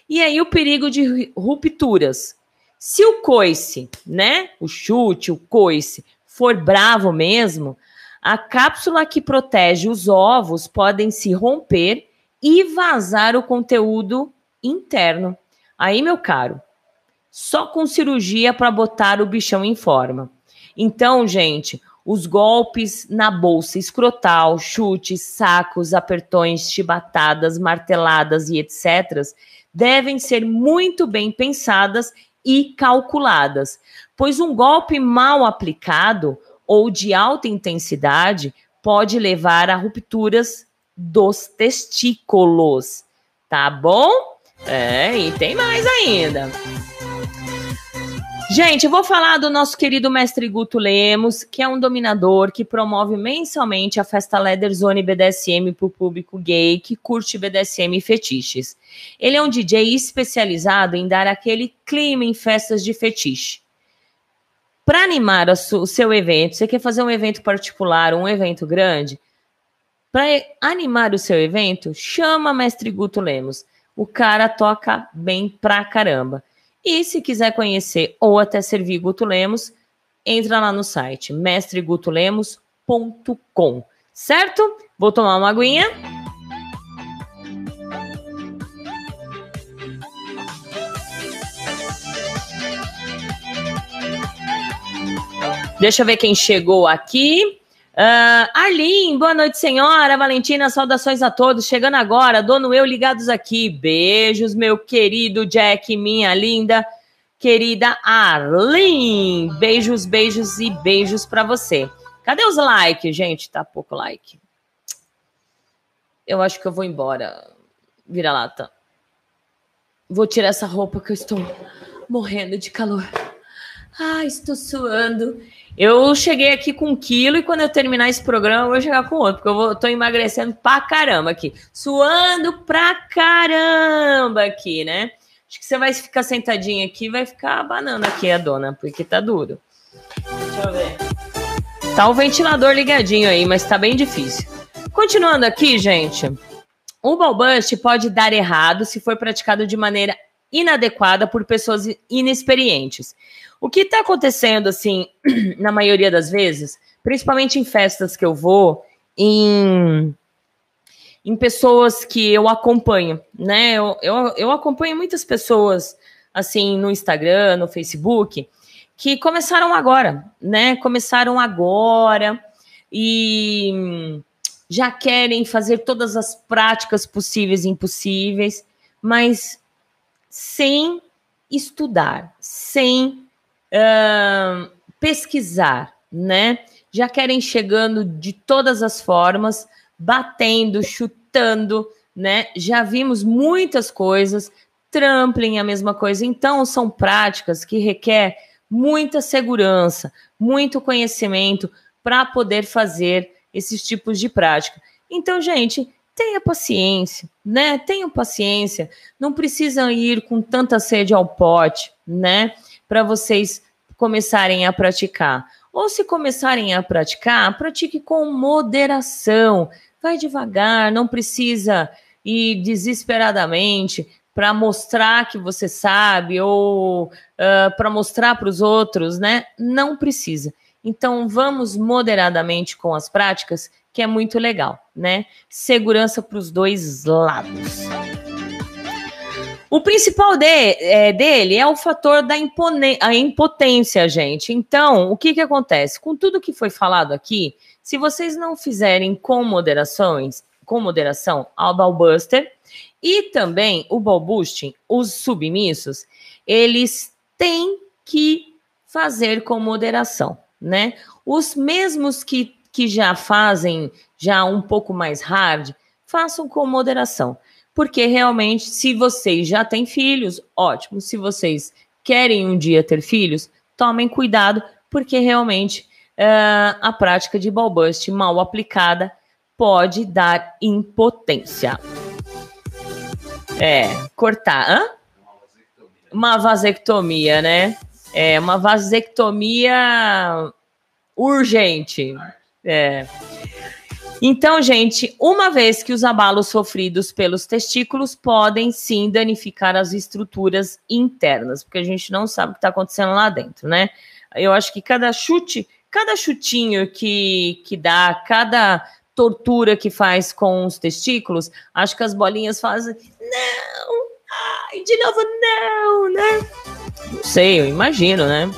E aí o perigo de rupturas. Se o coice, né, o chute, o coice, for bravo mesmo, a cápsula que protege os ovos podem se romper e vazar o conteúdo interno. Aí, meu caro, só com cirurgia para botar o bichão em forma. Então, gente, os golpes na bolsa escrotal, chutes, sacos, apertões, chibatadas, marteladas e etc., devem ser muito bem pensadas e calculadas, pois um golpe mal aplicado ou de alta intensidade pode levar a rupturas dos testículos, tá bom? É, e tem mais ainda. Gente, eu vou falar do nosso querido mestre Guto Lemos, que é um dominador que promove mensalmente a festa Leather Zone BDSM para o público gay que curte BDSM e fetiches. Ele é um DJ especializado em dar aquele clima em festas de fetiche. Para animar o seu evento, você quer fazer um evento particular, um evento grande? Para animar o seu evento, chama Mestre Guto Lemos. O cara toca bem pra caramba. E se quiser conhecer ou até servir Guto Lemos, entra lá no site mestregutolemos.com, certo? Vou tomar uma aguinha. Deixa eu ver quem chegou aqui. Uh, Arlin, boa noite, senhora. Valentina, saudações a todos. Chegando agora, dono eu ligados aqui. Beijos, meu querido Jack, minha linda, querida Arlin. Beijos, beijos e beijos para você. Cadê os likes, gente? Tá pouco like. Eu acho que eu vou embora. Vira-lata. Vou tirar essa roupa que eu estou morrendo de calor. Ai, estou suando. Eu cheguei aqui com um quilo e quando eu terminar esse programa eu vou chegar com outro, porque eu vou, tô emagrecendo pra caramba aqui. Suando pra caramba aqui, né? Acho que você vai ficar sentadinha aqui vai ficar banana aqui a dona, porque tá duro. Deixa eu ver. Tá o ventilador ligadinho aí, mas tá bem difícil. Continuando aqui, gente. O balbust pode dar errado se for praticado de maneira inadequada por pessoas inexperientes. O que está acontecendo, assim, na maioria das vezes, principalmente em festas que eu vou, em, em pessoas que eu acompanho, né? Eu, eu, eu acompanho muitas pessoas, assim, no Instagram, no Facebook, que começaram agora, né? Começaram agora e já querem fazer todas as práticas possíveis e impossíveis, mas sem estudar, sem pesquisar, né? Já querem chegando de todas as formas, batendo, chutando, né? Já vimos muitas coisas, trampling a mesma coisa. Então, são práticas que requer muita segurança, muito conhecimento para poder fazer esses tipos de prática. Então, gente, tenha paciência, né? Tenham paciência. Não precisam ir com tanta sede ao pote, né? Para vocês começarem a praticar. Ou se começarem a praticar, pratique com moderação. Vai devagar, não precisa ir desesperadamente para mostrar que você sabe ou uh, para mostrar para os outros, né? Não precisa. Então vamos moderadamente com as práticas, que é muito legal, né? Segurança para os dois lados. O principal de, é, dele é o fator da a impotência, gente. Então, o que, que acontece? Com tudo que foi falado aqui, se vocês não fizerem com moderações, com moderação ao Ballbuster e também o Ballboosting, os submissos, eles têm que fazer com moderação, né? Os mesmos que, que já fazem já um pouco mais hard, façam com moderação porque realmente, se vocês já têm filhos, ótimo. Se vocês querem um dia ter filhos, tomem cuidado, porque realmente uh, a prática de balbust mal aplicada pode dar impotência. É, cortar. Hã? Uma vasectomia, né? É, uma vasectomia urgente. É. Então, gente, uma vez que os abalos sofridos pelos testículos podem sim danificar as estruturas internas, porque a gente não sabe o que está acontecendo lá dentro, né? Eu acho que cada chute, cada chutinho que, que dá, cada tortura que faz com os testículos, acho que as bolinhas fazem. Não! Ai, de novo, não, né? Não sei, eu imagino, né?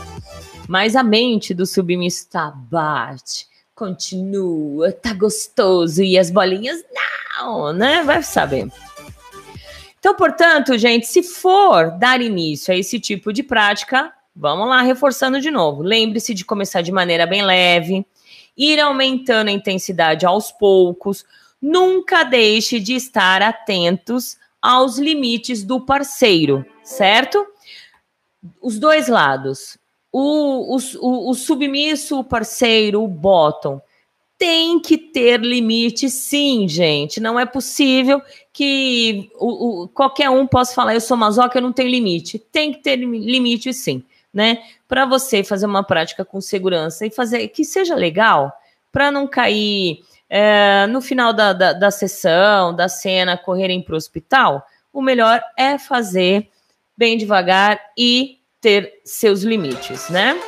Mas a mente do submisso tá bate continua, tá gostoso e as bolinhas não, né? Vai saber. Então, portanto, gente, se for dar início a esse tipo de prática, vamos lá, reforçando de novo. Lembre-se de começar de maneira bem leve, ir aumentando a intensidade aos poucos. Nunca deixe de estar atentos aos limites do parceiro, certo? Os dois lados o, o, o submisso, o parceiro, o bottom, tem que ter limite, sim, gente. Não é possível que o, o, qualquer um possa falar, eu sou masoca, eu não tenho limite. Tem que ter limite, sim, né? Para você fazer uma prática com segurança e fazer que seja legal, para não cair é, no final da, da, da sessão, da cena, correrem para o hospital, o melhor é fazer bem devagar e ter seus limites, né?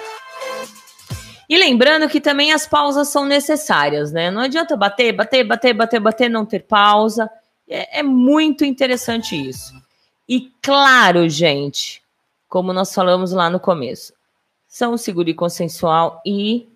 E lembrando que também as pausas são necessárias, né? Não adianta bater, bater, bater, bater, bater, não ter pausa. É, é muito interessante isso. E claro, gente, como nós falamos lá no começo, são seguro e consensual e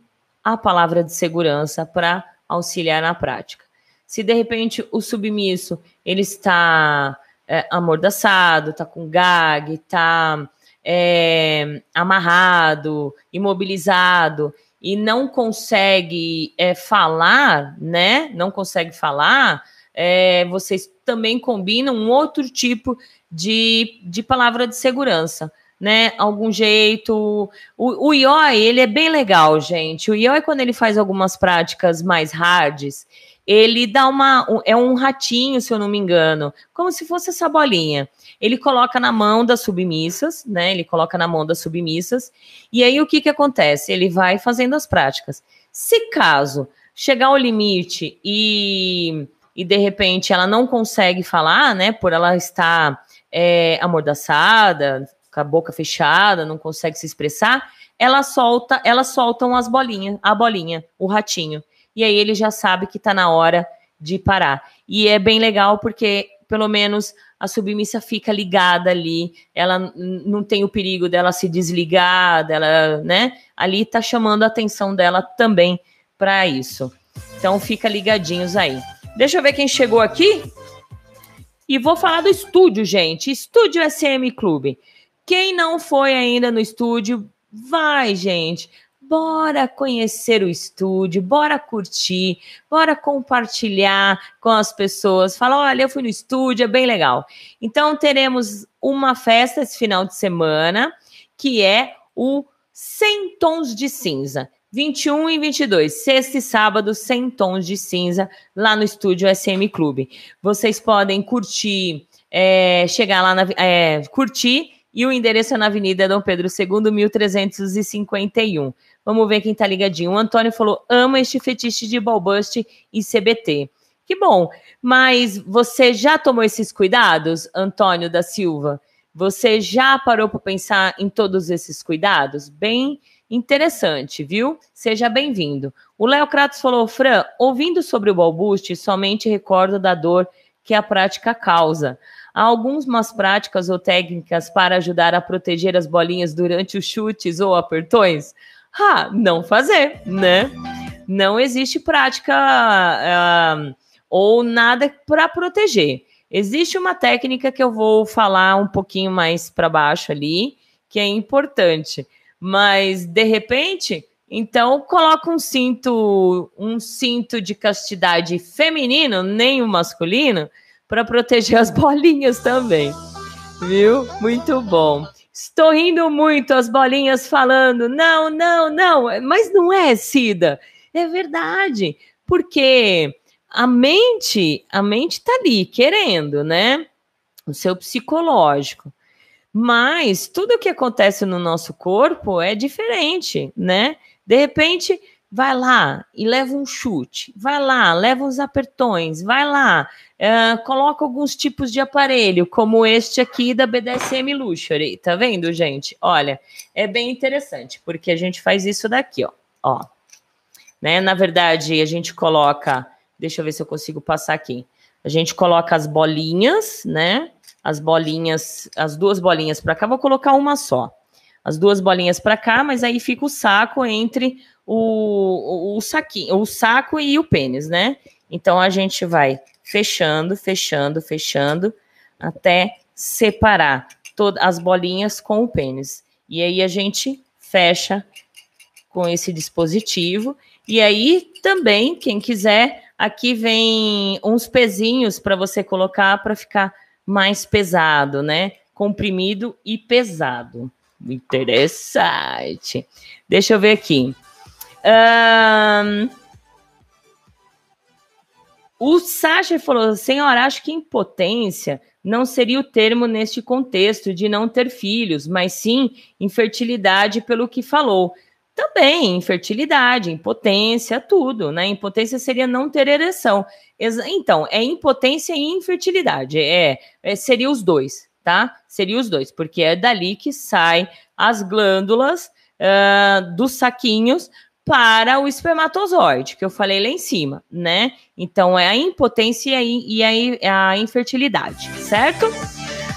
a palavra de segurança para auxiliar na prática. Se de repente o submisso ele está é, amordaçado, está com gag, está é, amarrado, imobilizado e não consegue é, falar, né? Não consegue falar, é, vocês também combinam um outro tipo de, de palavra de segurança né? Algum jeito. O, o IOI, ele é bem legal, gente. O IOI, quando ele faz algumas práticas mais hards, ele dá uma. É um ratinho, se eu não me engano, como se fosse essa bolinha. Ele coloca na mão das submissas, né? Ele coloca na mão das submissas. E aí o que, que acontece? Ele vai fazendo as práticas. Se caso chegar ao limite e, e de repente ela não consegue falar, né? Por ela estar é, amordaçada, com a boca fechada, não consegue se expressar, ela solta, elas soltam as bolinhas, a bolinha, o ratinho. E aí ele já sabe que está na hora de parar. E é bem legal porque pelo menos a submissa fica ligada ali, ela não tem o perigo dela se desligar, dela, né? Ali tá chamando a atenção dela também para isso. Então fica ligadinhos aí. Deixa eu ver quem chegou aqui. E vou falar do estúdio, gente. Estúdio SM Clube. Quem não foi ainda no estúdio, vai, gente. Bora conhecer o estúdio, bora curtir, bora compartilhar com as pessoas. Fala, olha, eu fui no estúdio, é bem legal. Então teremos uma festa esse final de semana, que é o 100 Tons de Cinza. 21 e 22, sexta e sábado, 100 Tons de Cinza, lá no estúdio SM Clube. Vocês podem curtir, é, chegar lá, na, é, curtir e o endereço é na Avenida Dom Pedro II, 1351. Vamos ver quem tá ligadinho. O Antônio falou: ama este fetiche de Balbust e CBT. Que bom. Mas você já tomou esses cuidados, Antônio da Silva? Você já parou para pensar em todos esses cuidados? Bem interessante, viu? Seja bem-vindo. O Léo Kratos falou: Fran, ouvindo sobre o Balbust, somente recordo da dor que a prática causa. Há algumas práticas ou técnicas para ajudar a proteger as bolinhas durante os chutes ou apertões? Ah, não fazer, né? Não existe prática uh, ou nada para proteger. Existe uma técnica que eu vou falar um pouquinho mais para baixo ali, que é importante. Mas de repente, então coloca um cinto, um cinto de castidade feminino, nem o masculino, para proteger as bolinhas também. Viu? Muito bom. Estou rindo muito, as bolinhas falando, não, não, não, mas não é, Cida. É verdade, porque a mente, a mente tá ali querendo, né? O seu psicológico. Mas tudo que acontece no nosso corpo é diferente, né? De repente, vai lá e leva um chute, vai lá, leva uns apertões, vai lá, uh, coloca alguns tipos de aparelho, como este aqui da BDSM Luxury, tá vendo, gente? Olha, é bem interessante, porque a gente faz isso daqui, ó, ó. Né? Na verdade, a gente coloca, deixa eu ver se eu consigo passar aqui. A gente coloca as bolinhas, né? As bolinhas, as duas bolinhas para cá, vou colocar uma só. As duas bolinhas para cá, mas aí fica o saco entre o, o, saquinho, o saco e o pênis, né? Então a gente vai fechando, fechando, fechando até separar todas as bolinhas com o pênis. E aí a gente fecha com esse dispositivo. E aí também, quem quiser, aqui vem uns pezinhos para você colocar para ficar mais pesado, né? Comprimido e pesado. Interessante. Deixa eu ver aqui. Um, o Sasha falou: senhora, acho que impotência não seria o termo neste contexto de não ter filhos, mas sim infertilidade, pelo que falou. Também infertilidade, impotência, tudo, né? Impotência seria não ter ereção. Então, é impotência e infertilidade. É, é seria os dois, tá? Seria os dois, porque é dali que sai as glândulas uh, dos saquinhos para o espermatozoide, que eu falei lá em cima, né? Então é a impotência e a, infertilidade, certo?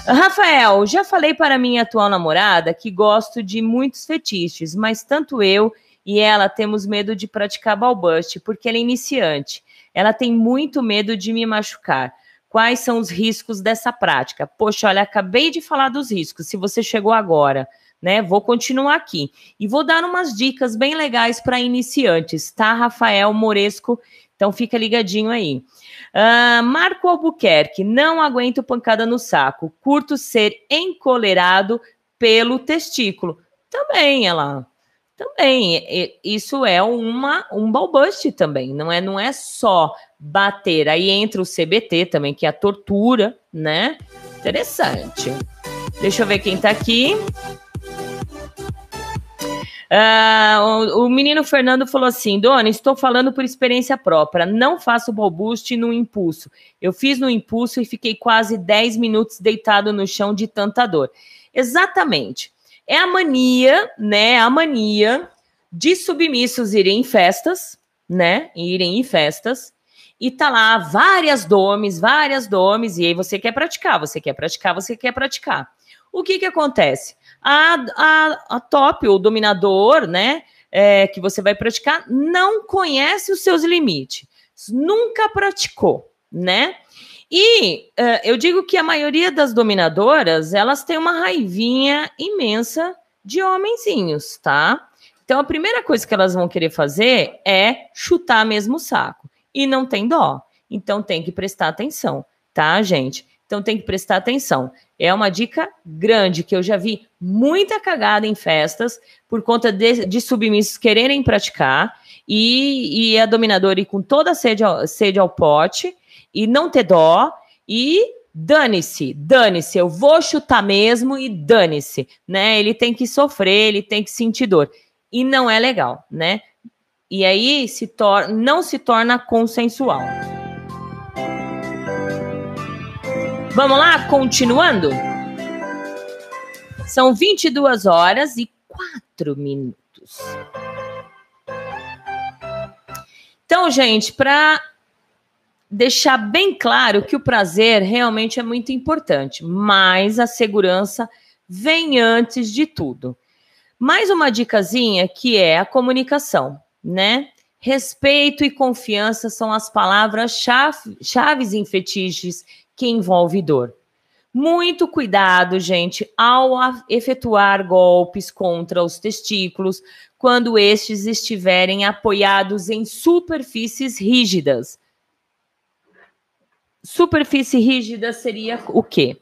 Rafael, já falei para minha atual namorada que gosto de muitos fetiches, mas tanto eu e ela temos medo de praticar balbust, porque ela é iniciante. Ela tem muito medo de me machucar. Quais são os riscos dessa prática? Poxa, olha, acabei de falar dos riscos. Se você chegou agora, né? Vou continuar aqui e vou dar umas dicas bem legais para iniciantes, tá, Rafael Moresco? Então fica ligadinho aí. Uh, Marco Albuquerque, não aguento pancada no saco. Curto ser encolerado pelo testículo. Também, ela. Também. Isso é uma um balbuste também. Não é, não é só bater. Aí entra o CBT também, que é a tortura, né? Interessante. Deixa eu ver quem tá aqui. Uh, o, o, menino Fernando falou assim: Dona, estou falando por experiência própria. Não faço balbuste no impulso. Eu fiz no impulso e fiquei quase 10 minutos deitado no chão de tanta dor. Exatamente. É a mania, né? A mania de submissos irem em festas, né? Irem em festas. E tá lá várias domes, várias domes, e aí você quer praticar, você quer praticar, você quer praticar. O que que acontece? A, a, a top, o dominador, né, é, que você vai praticar, não conhece os seus limites, nunca praticou, né? E uh, eu digo que a maioria das dominadoras, elas têm uma raivinha imensa de homenzinhos, tá? Então a primeira coisa que elas vão querer fazer é chutar mesmo o saco. E não tem dó. Então tem que prestar atenção, tá, gente? Então tem que prestar atenção. É uma dica grande que eu já vi muita cagada em festas por conta de, de submissos quererem praticar e, e a dominadora ir com toda a sede ao, sede ao pote e não ter dó e dane-se, dane-se, eu vou chutar mesmo e dane-se, né? Ele tem que sofrer, ele tem que sentir dor. E não é legal, né? E aí se torna, não se torna consensual. Vamos lá, continuando? São 22 horas e 4 minutos. Então, gente, para deixar bem claro que o prazer realmente é muito importante, mas a segurança vem antes de tudo. Mais uma dicasinha que é a comunicação, né? Respeito e confiança são as palavras-chave em fetiches que envolve dor. Muito cuidado, gente, ao efetuar golpes contra os testículos quando estes estiverem apoiados em superfícies rígidas. Superfície rígida seria o quê?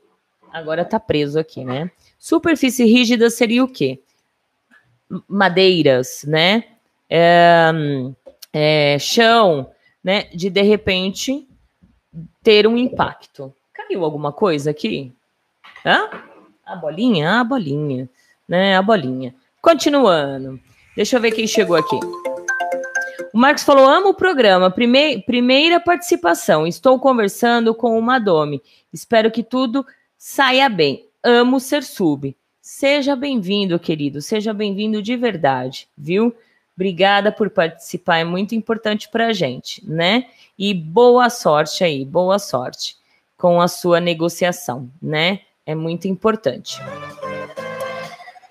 Agora tá preso aqui, né? Superfície rígida seria o quê? Madeiras, né? É, é, chão, né? De de repente ter um impacto. Caiu alguma coisa aqui? Hã? A bolinha? A bolinha. Né? A bolinha. Continuando. Deixa eu ver quem chegou aqui. O Marcos falou: amo o programa. Prime primeira participação. Estou conversando com uma Dome. Espero que tudo saia bem. Amo ser sub. Seja bem-vindo, querido. Seja bem-vindo de verdade, viu? Obrigada por participar, é muito importante para a gente, né? E boa sorte aí, boa sorte com a sua negociação, né? É muito importante.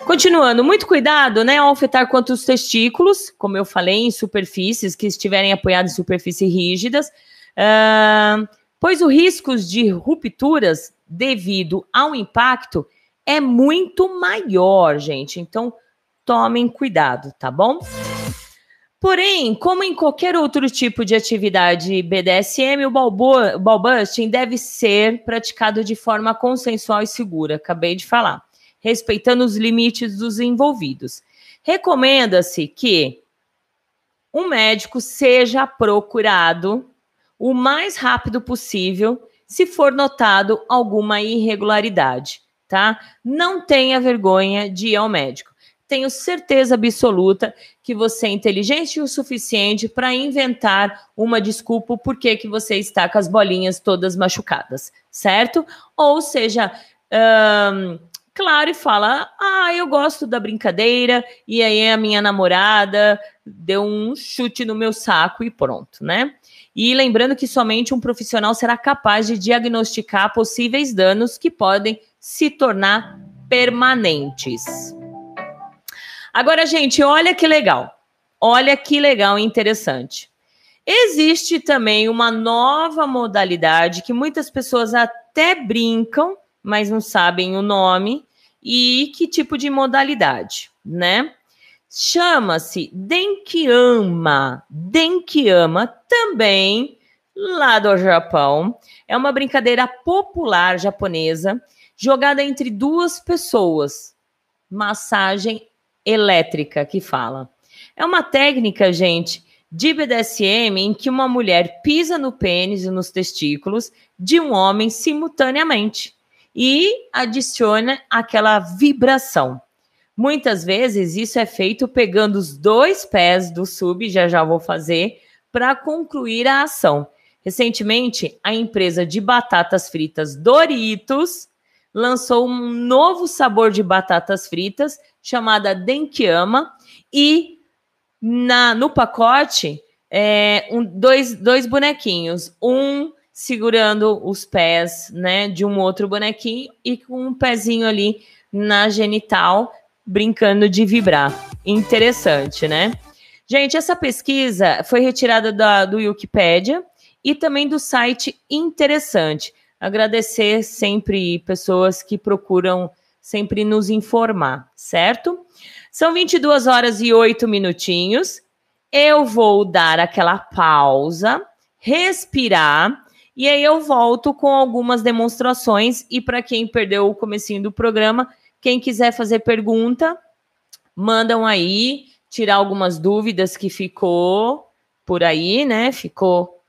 Continuando, muito cuidado, né, ao afetar quanto os testículos, como eu falei, em superfícies que estiverem apoiadas em superfícies rígidas, uh, pois o risco de rupturas devido ao impacto é muito maior, gente. Então, tomem cuidado, tá bom? Porém, como em qualquer outro tipo de atividade BDSM, o ballbusting deve ser praticado de forma consensual e segura, acabei de falar, respeitando os limites dos envolvidos. Recomenda-se que um médico seja procurado o mais rápido possível se for notado alguma irregularidade, tá? Não tenha vergonha de ir ao médico. Tenho certeza absoluta que você é inteligente o suficiente para inventar uma desculpa por que que você está com as bolinhas todas machucadas, certo? Ou seja, claro e fala: Ah, eu gosto da brincadeira, e aí a minha namorada deu um chute no meu saco e pronto, né? E lembrando que somente um profissional será capaz de diagnosticar possíveis danos que podem se tornar permanentes. Agora, gente, olha que legal. Olha que legal e interessante. Existe também uma nova modalidade que muitas pessoas até brincam, mas não sabem o nome e que tipo de modalidade, né? Chama-se Denkiyama. Denkiyama também lá do Japão. É uma brincadeira popular japonesa jogada entre duas pessoas. Massagem elétrica que fala. É uma técnica, gente, de BDSM em que uma mulher pisa no pênis e nos testículos de um homem simultaneamente e adiciona aquela vibração. Muitas vezes isso é feito pegando os dois pés do sub, já já vou fazer, para concluir a ação. Recentemente, a empresa de batatas fritas Doritos lançou um novo sabor de batatas fritas chamada Denkiyama e na, no pacote é, um, dois, dois bonequinhos, um segurando os pés né, de um outro bonequinho e com um pezinho ali na genital brincando de vibrar. Interessante, né? Gente, essa pesquisa foi retirada da, do Wikipedia e também do site Interessante. Agradecer sempre pessoas que procuram sempre nos informar, certo? São 22 horas e 8 minutinhos. Eu vou dar aquela pausa, respirar e aí eu volto com algumas demonstrações e para quem perdeu o comecinho do programa, quem quiser fazer pergunta, mandam aí, tirar algumas dúvidas que ficou por aí, né? Ficou.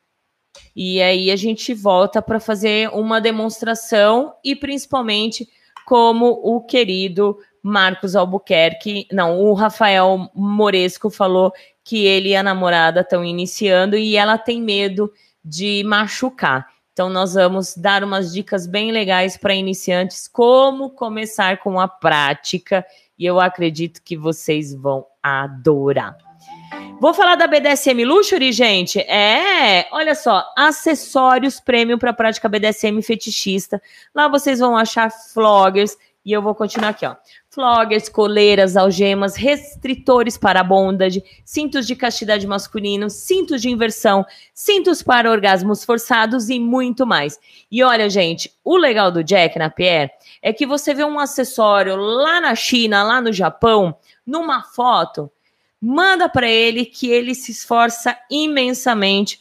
E aí a gente volta para fazer uma demonstração e principalmente como o querido Marcos Albuquerque, não, o Rafael Moresco falou que ele e a namorada estão iniciando e ela tem medo de machucar. Então, nós vamos dar umas dicas bem legais para iniciantes, como começar com a prática, e eu acredito que vocês vão adorar. Vou falar da BDSM Luxury, gente. É, olha só, acessórios premium para prática BDSM fetichista. Lá vocês vão achar floggers e eu vou continuar aqui, ó floggers, coleiras, algemas, restritores para bondage, cintos de castidade masculino, cintos de inversão, cintos para orgasmos forçados e muito mais. E olha, gente, o legal do Jack na Pierre é que você vê um acessório lá na China, lá no Japão, numa foto, manda para ele que ele se esforça imensamente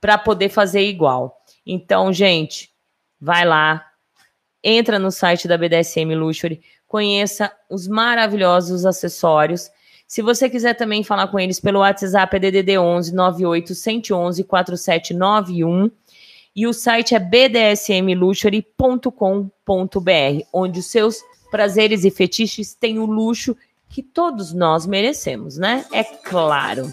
para poder fazer igual. Então, gente, vai lá, entra no site da BDSM Luxury, conheça os maravilhosos acessórios. Se você quiser também falar com eles pelo WhatsApp, é DDD 11 98 111 4791 e o site é bdsmluxury.com.br, onde os seus prazeres e fetiches têm o luxo que todos nós merecemos, né? É claro.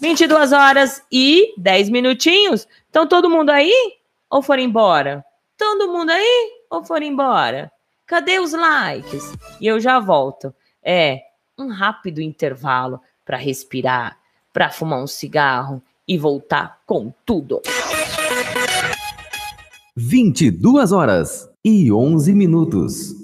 22 horas e 10 minutinhos. Então todo mundo aí ou foram embora? Todo mundo aí ou foram embora? Cadê os likes? E eu já volto. É um rápido intervalo para respirar, para fumar um cigarro e voltar com tudo. 22 horas e 11 minutos.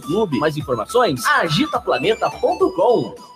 clube. Mais informações? agitaplaneta.com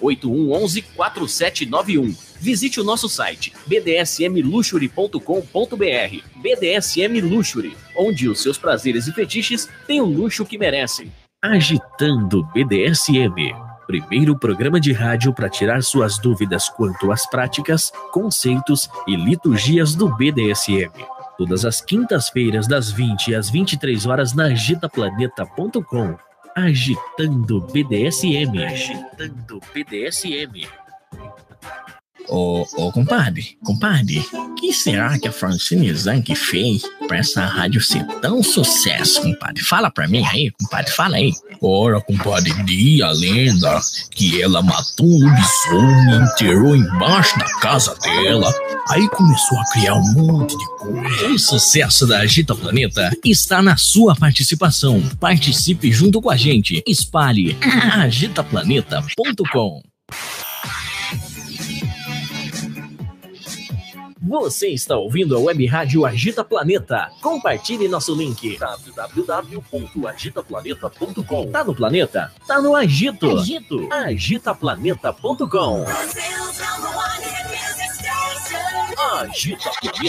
8111 4791. Visite o nosso site bdsmluxury.com.br. BDSM Luxury, onde os seus prazeres e fetiches têm o luxo que merecem. Agitando BDSM. Primeiro programa de rádio para tirar suas dúvidas quanto às práticas, conceitos e liturgias do BDSM. Todas as quintas-feiras, das 20 às 23 horas, na agitaplaneta.com. Agitando BDSM. Agitando BDSM. Ô, ô, compadre, compadre, o que será que a Francine Zanck fez pra essa rádio ser tão sucesso, compadre? Fala pra mim aí, compadre, fala aí. Ora, compadre, diz a lenda que ela matou um lobisomem e enterrou embaixo da casa dela. Aí começou a criar um monte de coisa. O sucesso da Agita Planeta está na sua participação. Participe junto com a gente. Espalhe agitaplaneta.com. Você está ouvindo a web rádio Agita Planeta. Compartilhe nosso link www.agitaplaneta.com. Tá no planeta? Tá no Agito. Agito. Agitaplaneta.com. Agita Planeta.